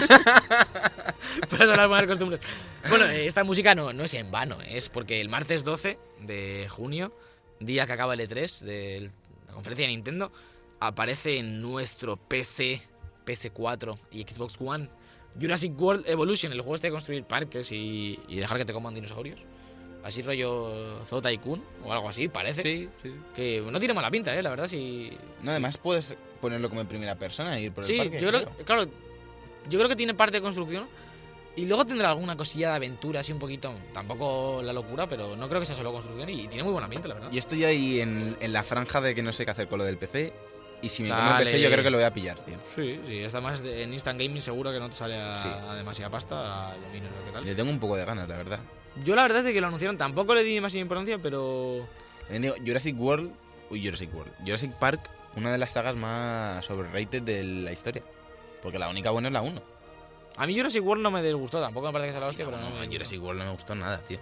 pero son las buenas costumbres. Bueno, eh, esta música no, no es en vano, es porque el martes 12 de junio, día que acaba el E3 de la conferencia de Nintendo, aparece en nuestro PC, PS4 y Xbox One Jurassic World Evolution, el juego este de construir parques y, y dejar que te coman dinosaurios. Así rollo Zoo Tycoon o algo así, parece. Sí, sí. Que no tiene mala pinta, eh, la verdad, sí. No, además puedes ponerlo como en primera persona e ir por Sí, el parque. yo creo, claro. yo creo que tiene parte de construcción y luego tendrá alguna cosilla de aventura así un poquito, tampoco la locura, pero no creo que sea solo construcción y, tiene muy buena pinta, la verdad. Y estoy ahí en, en la franja de que no sé qué hacer con lo del PC. Y si me compro el. PC, yo creo que lo voy a pillar, tío. Sí, sí, está más en Instant Gaming seguro que no te sale a, Sí. a demasiada pasta, a lo que tal. Le tengo un poco de ganas, la verdad. Yo la verdad es que lo anunciaron, tampoco le di demasiada importancia, pero También digo, Jurassic World. Uy, Jurassic World. Jurassic Park, una de las sagas más overrated de la historia. Porque la única buena es la 1. a mí Jurassic World no me disgustó, tampoco me parece que sea la hostia, pero no, no, me Jurassic World no me gustó nada, tío.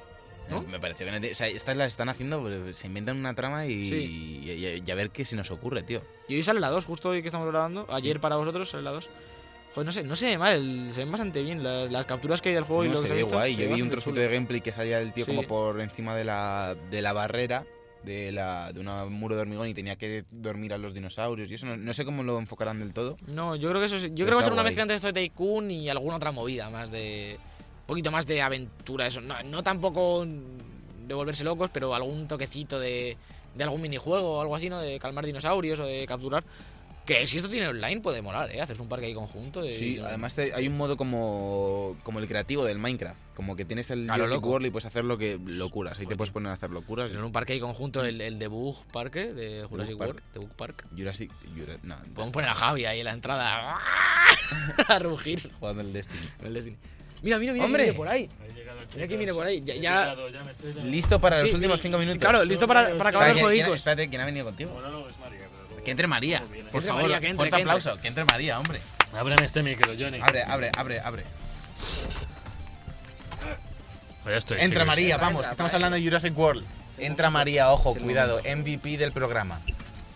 ¿No? Me pareció que no O sea, estas las están haciendo, pero se inventan una trama y, Sí. y, y- y a ver qué se nos ocurre, tío. Y hoy sale la 2, justo hoy que estamos grabando. Ayer para vosotros sale la 2. No sé, no se ve mal, el- se ven bastante bien las, las capturas que hay del juego y lo se que se ha ve visto, guay. se Yo vi un trocito chulo. de gameplay que salía el tío Sí. como por encima de la, de la barrera de, la, de un muro de hormigón y tenía que dormir a los dinosaurios y eso. No, no sé cómo lo enfocarán del todo. No, yo creo que eso es- yo creo que va a ser una mezcla entre esto de Tycoon y alguna otra movida más de un poquito más de aventura eso, no, no tampoco de volverse locos, pero algún toquecito de, de algún minijuego o algo así, ¿no? De calmar dinosaurios o de capturar. Que si esto tiene online puede molar, ¿eh? Haces un parque ahí conjunto. Sí, además te- hay un modo como, como el creativo del Minecraft. Como que tienes el Jurassic loco. World y puedes hacer lo que locuras. Ahí te puedes poner a hacer locuras. En un parque ahí conjunto, el, el de Bug Parque, de Jurassic Park. World, de Bug Park. Jurassic... Jura- no, Podemos poner a Javi ahí en la entrada a rugir. jugando el Destiny. El Destiny. Mira, mira, mira, ¡Hombre! por ahí. Mira que viene por ahí. Ya, ya- Listo para los Sí, últimos y- cinco minutos. Claro, listo para, para acabar los ¿quién- quién- jueguitos. espérate, ¿quién ha venido contigo? Bueno, no, es pero Que entre María, por entre favor. María, que entre, fuerte que entre. aplauso. Que entre María, hombre. Ábreme este micro, Johnny. Abre, abre, abre, abre. Pues estoy. Entra chicos. María, vamos, entra, estamos hablando de Jurassic World. Entra María, ojo, cuidado, MVP del programa.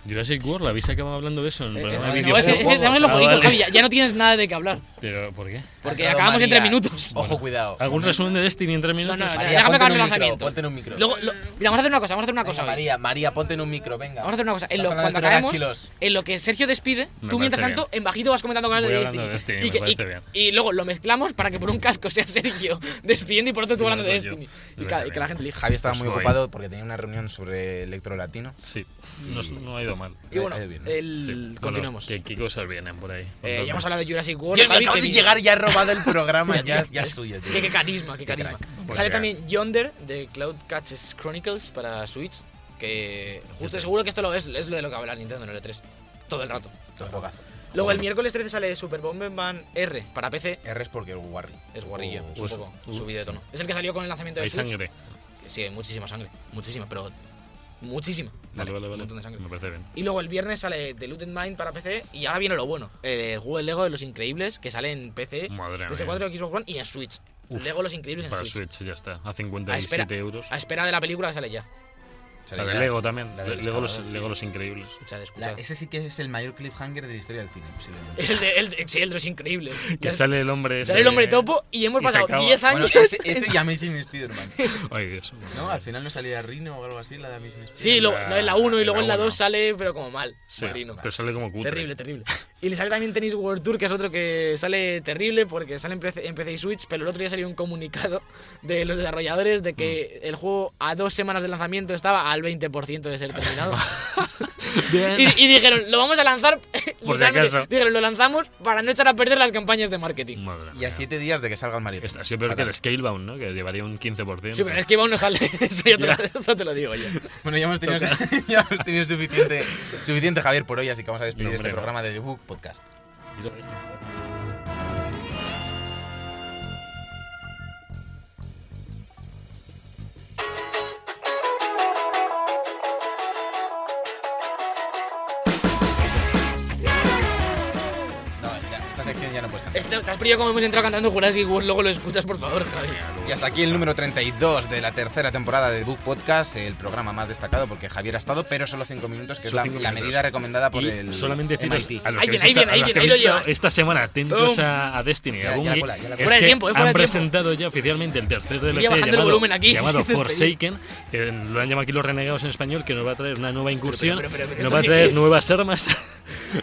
Jurassic World, ¿habéis acabado hablando de eso en el Eh, programa eh, de No, es que, es que videojuegos? estamos en los jueguitos, vale. Javi. Ya, ya no tienes nada de qué hablar. Pero, ¿por qué? Porque acabamos en María. tres minutos. Ojo, cuidado. ¿Algún resumen de Destiny en tres minutos? no, María, déjame ponte acabar en micro, lanzamiento. ponte en un micro. Luego, lo- mira, vamos a hacer una cosa, vamos a hacer una cosa. Venga, hoy. María, María, ponte en un micro, venga. Vamos a hacer una cosa. En lo, cuando acabemos, en lo que Sergio despide, Me tú mientras tanto, en bajito vas comentando cosas de Destiny. de Destiny, y, que- y- bien. y luego lo mezclamos para que por un casco sea Sergio despidiendo y por otro tú hablando de. Destiny. Y, que la bien. gente elija. Javi estaba Pues muy ocupado porque tenía una reunión sobre electro latino. Sí, no, no ha ido mal. Y bueno, Eh, bien, ¿no? Bueno, continuemos. ¿qué, cosas vienen por ahí? Eh, ya hemos hablado de Jurassic World. Javi, de llegar ya ha robado el programa, ya, ya es suyo, tío. Qué, qué carisma, qué Qué carisma. Pues Sale también Yonder de Cloud Catches Chronicles para Switch. Que justo seguro que esto lo es, es lo de lo que habla Nintendo en el E3. Todo el rato. Un juegazo. Luego el miércoles 13 sale Super Bomberman R para PC. R es porque es Warry. Es guarrillo, es un poco uh, subido de tono. Es el que salió con el lanzamiento de Hay Switch. sangre. Sí, hay muchísima sangre. Muchísima, pero muchísima. Vale, vale, vale. Me parece bien. Y luego el viernes sale The Looted Mind para PC. Y ahora viene lo bueno. El juego de Lego de los Increíbles que sale en PC, Madre PS4, mía. Xbox One y en Switch. Uf, Lego los Increíbles en Para Switch. Switch ya está. A A 57 espera, euros. a espera de la película que sale ya. La de. Lego también. La Lego, los, Lego increíbles. Escuchad, La- escuchad. ese sí que es el mayor cliffhanger de la historia del cine, posiblemente. El de, el de- sí, el de los Increíbles. Que sale el hombre. sale el hombre topo y hemos y pasado acaba. 10 Bueno, años. ese, ese y Amazing Spider-Man. Ay, Dios. ¿No? Al final no salía Rino o algo así, la de Amazing Spider-Man. Sí, lo- no, en la 1 y luego en la uno. 2 sale, pero como mal. Sí, pero sale como cutre. Terrible, terrible. Y le sale también Tennis World Tour, que es otro que sale terrible porque sale en PC, en PC y Switch, pero el otro día salió un comunicado de los desarrolladores de que Mm. el juego a dos semanas del lanzamiento estaba al 20% de ser terminado. Bien. y, y dijeron, lo vamos a lanzar. Por si acaso. Dijeron, lo lanzamos para no echar a perder las campañas de marketing. Madre Y a mía. siete días de que salga el Mario. Está peor que el Scalebound, ¿no? Que llevaría un 15%. Sí, pero Iván no sale. Eso, ya te lo, esto te lo digo yo. Bueno, ya hemos tenido, ya hemos tenido suficiente, suficiente Javier por hoy, así que vamos a despedir No, este hombre, no. programa de The Book Podcast. Pillado como hemos entrado cantando Jurassic World, luego lo escuchas, por favor, Javi. Y hasta aquí el número 32 de la tercera temporada de Book Podcast, el programa más destacado porque Javier ha estado, pero solo 5 minutos, que es la, la medida recomendada por Y el solamente MIT. a los Ahí que viene, ahí viene, ahí viene, esta semana atentos a, a Destiny. Ya, a ya la cola, ya la es cola. Fuera de que tiempo, eh, fuera han presentado ya oficialmente el tercer DLC el llamado, volumen aquí, llamado. Forsaken, que lo han llamado aquí los renegados en español, que nos va a traer una nueva incursión, pero, pero, pero, nos ¿esto va a traer nuevas armas.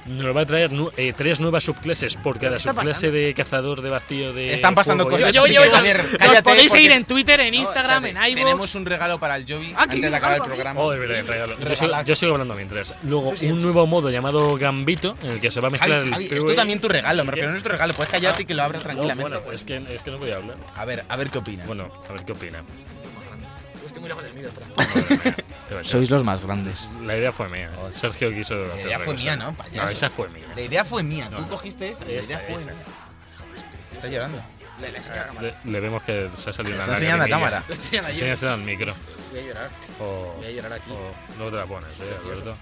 Nos va a traer nu- eh, tres nuevas subclases por cada subclase pasando? de cazador de vacío de. Están pasando fuego y cosas, Yo, yo, yo, Javier, nos cállate, podéis seguir en Twitter, en No, Instagram, espérate, en iVoox. Tenemos un regalo para el Jovi Ah, ¿qué antes de acabar el regalo? programa. Oh, es verdad, el regalo. Yo, sigo, yo sigo hablando mientras. Luego, un nuevo modo llamado Gambito, en el que se va a mezclar Javi, el Javi, esto también tu regalo, me refiero a nuestro regalo. Puedes callarte y que lo abras No, tranquilamente. bueno, es que, es que no voy a hablar. A ver, a ver qué opinas. Bueno, a ver qué opina. Estoy muy lejos del micro, Te va a Sois los más grandes. La idea fue mía. Sergio quiso. La idea fue mía, ¿no? Payaso. No, esa fue mía. La idea fue mía, No, tú no. cogiste esa, la idea Esa, fue esa. mía. Está llorando. Le, le vemos que se ha salido una enseñando a lagrimilla. cámara. Enséñasela al micro. Voy a llorar. O, Voy a llorar aquí. o no te la pones, ¿eh, Alberto?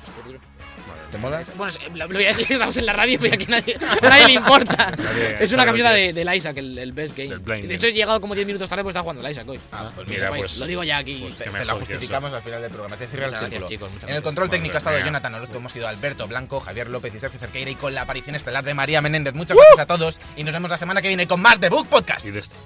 Madre ¿Te mía. molas? Bueno, es- lo lo voy a decir que estamos en la radio, pero aquí nadie, a nadie le importa. Nadie es una sabe camiseta lo que de, es. del Isaac, el, el best game. Del blind de hecho, he llegado como 10 minutos tarde porque estaba jugando el Isaac hoy. Ah, pues Mira, mira, sepáis, pues- lo digo ya aquí. pues te, qué te la mejor que justificamos al final del programa. Se cierra el Muchas gracias, círculo. chicos, muchas En el gracias. control Madre técnico ha estado mía. Jonathan Orozco, hemos sido Alberto Blanco, Javier López y Sergio Cerqueira y con la aparición estelar de María Menéndez. Muchas gracias a todos y nos vemos la semana que viene con más de Book podcast. Y de esto.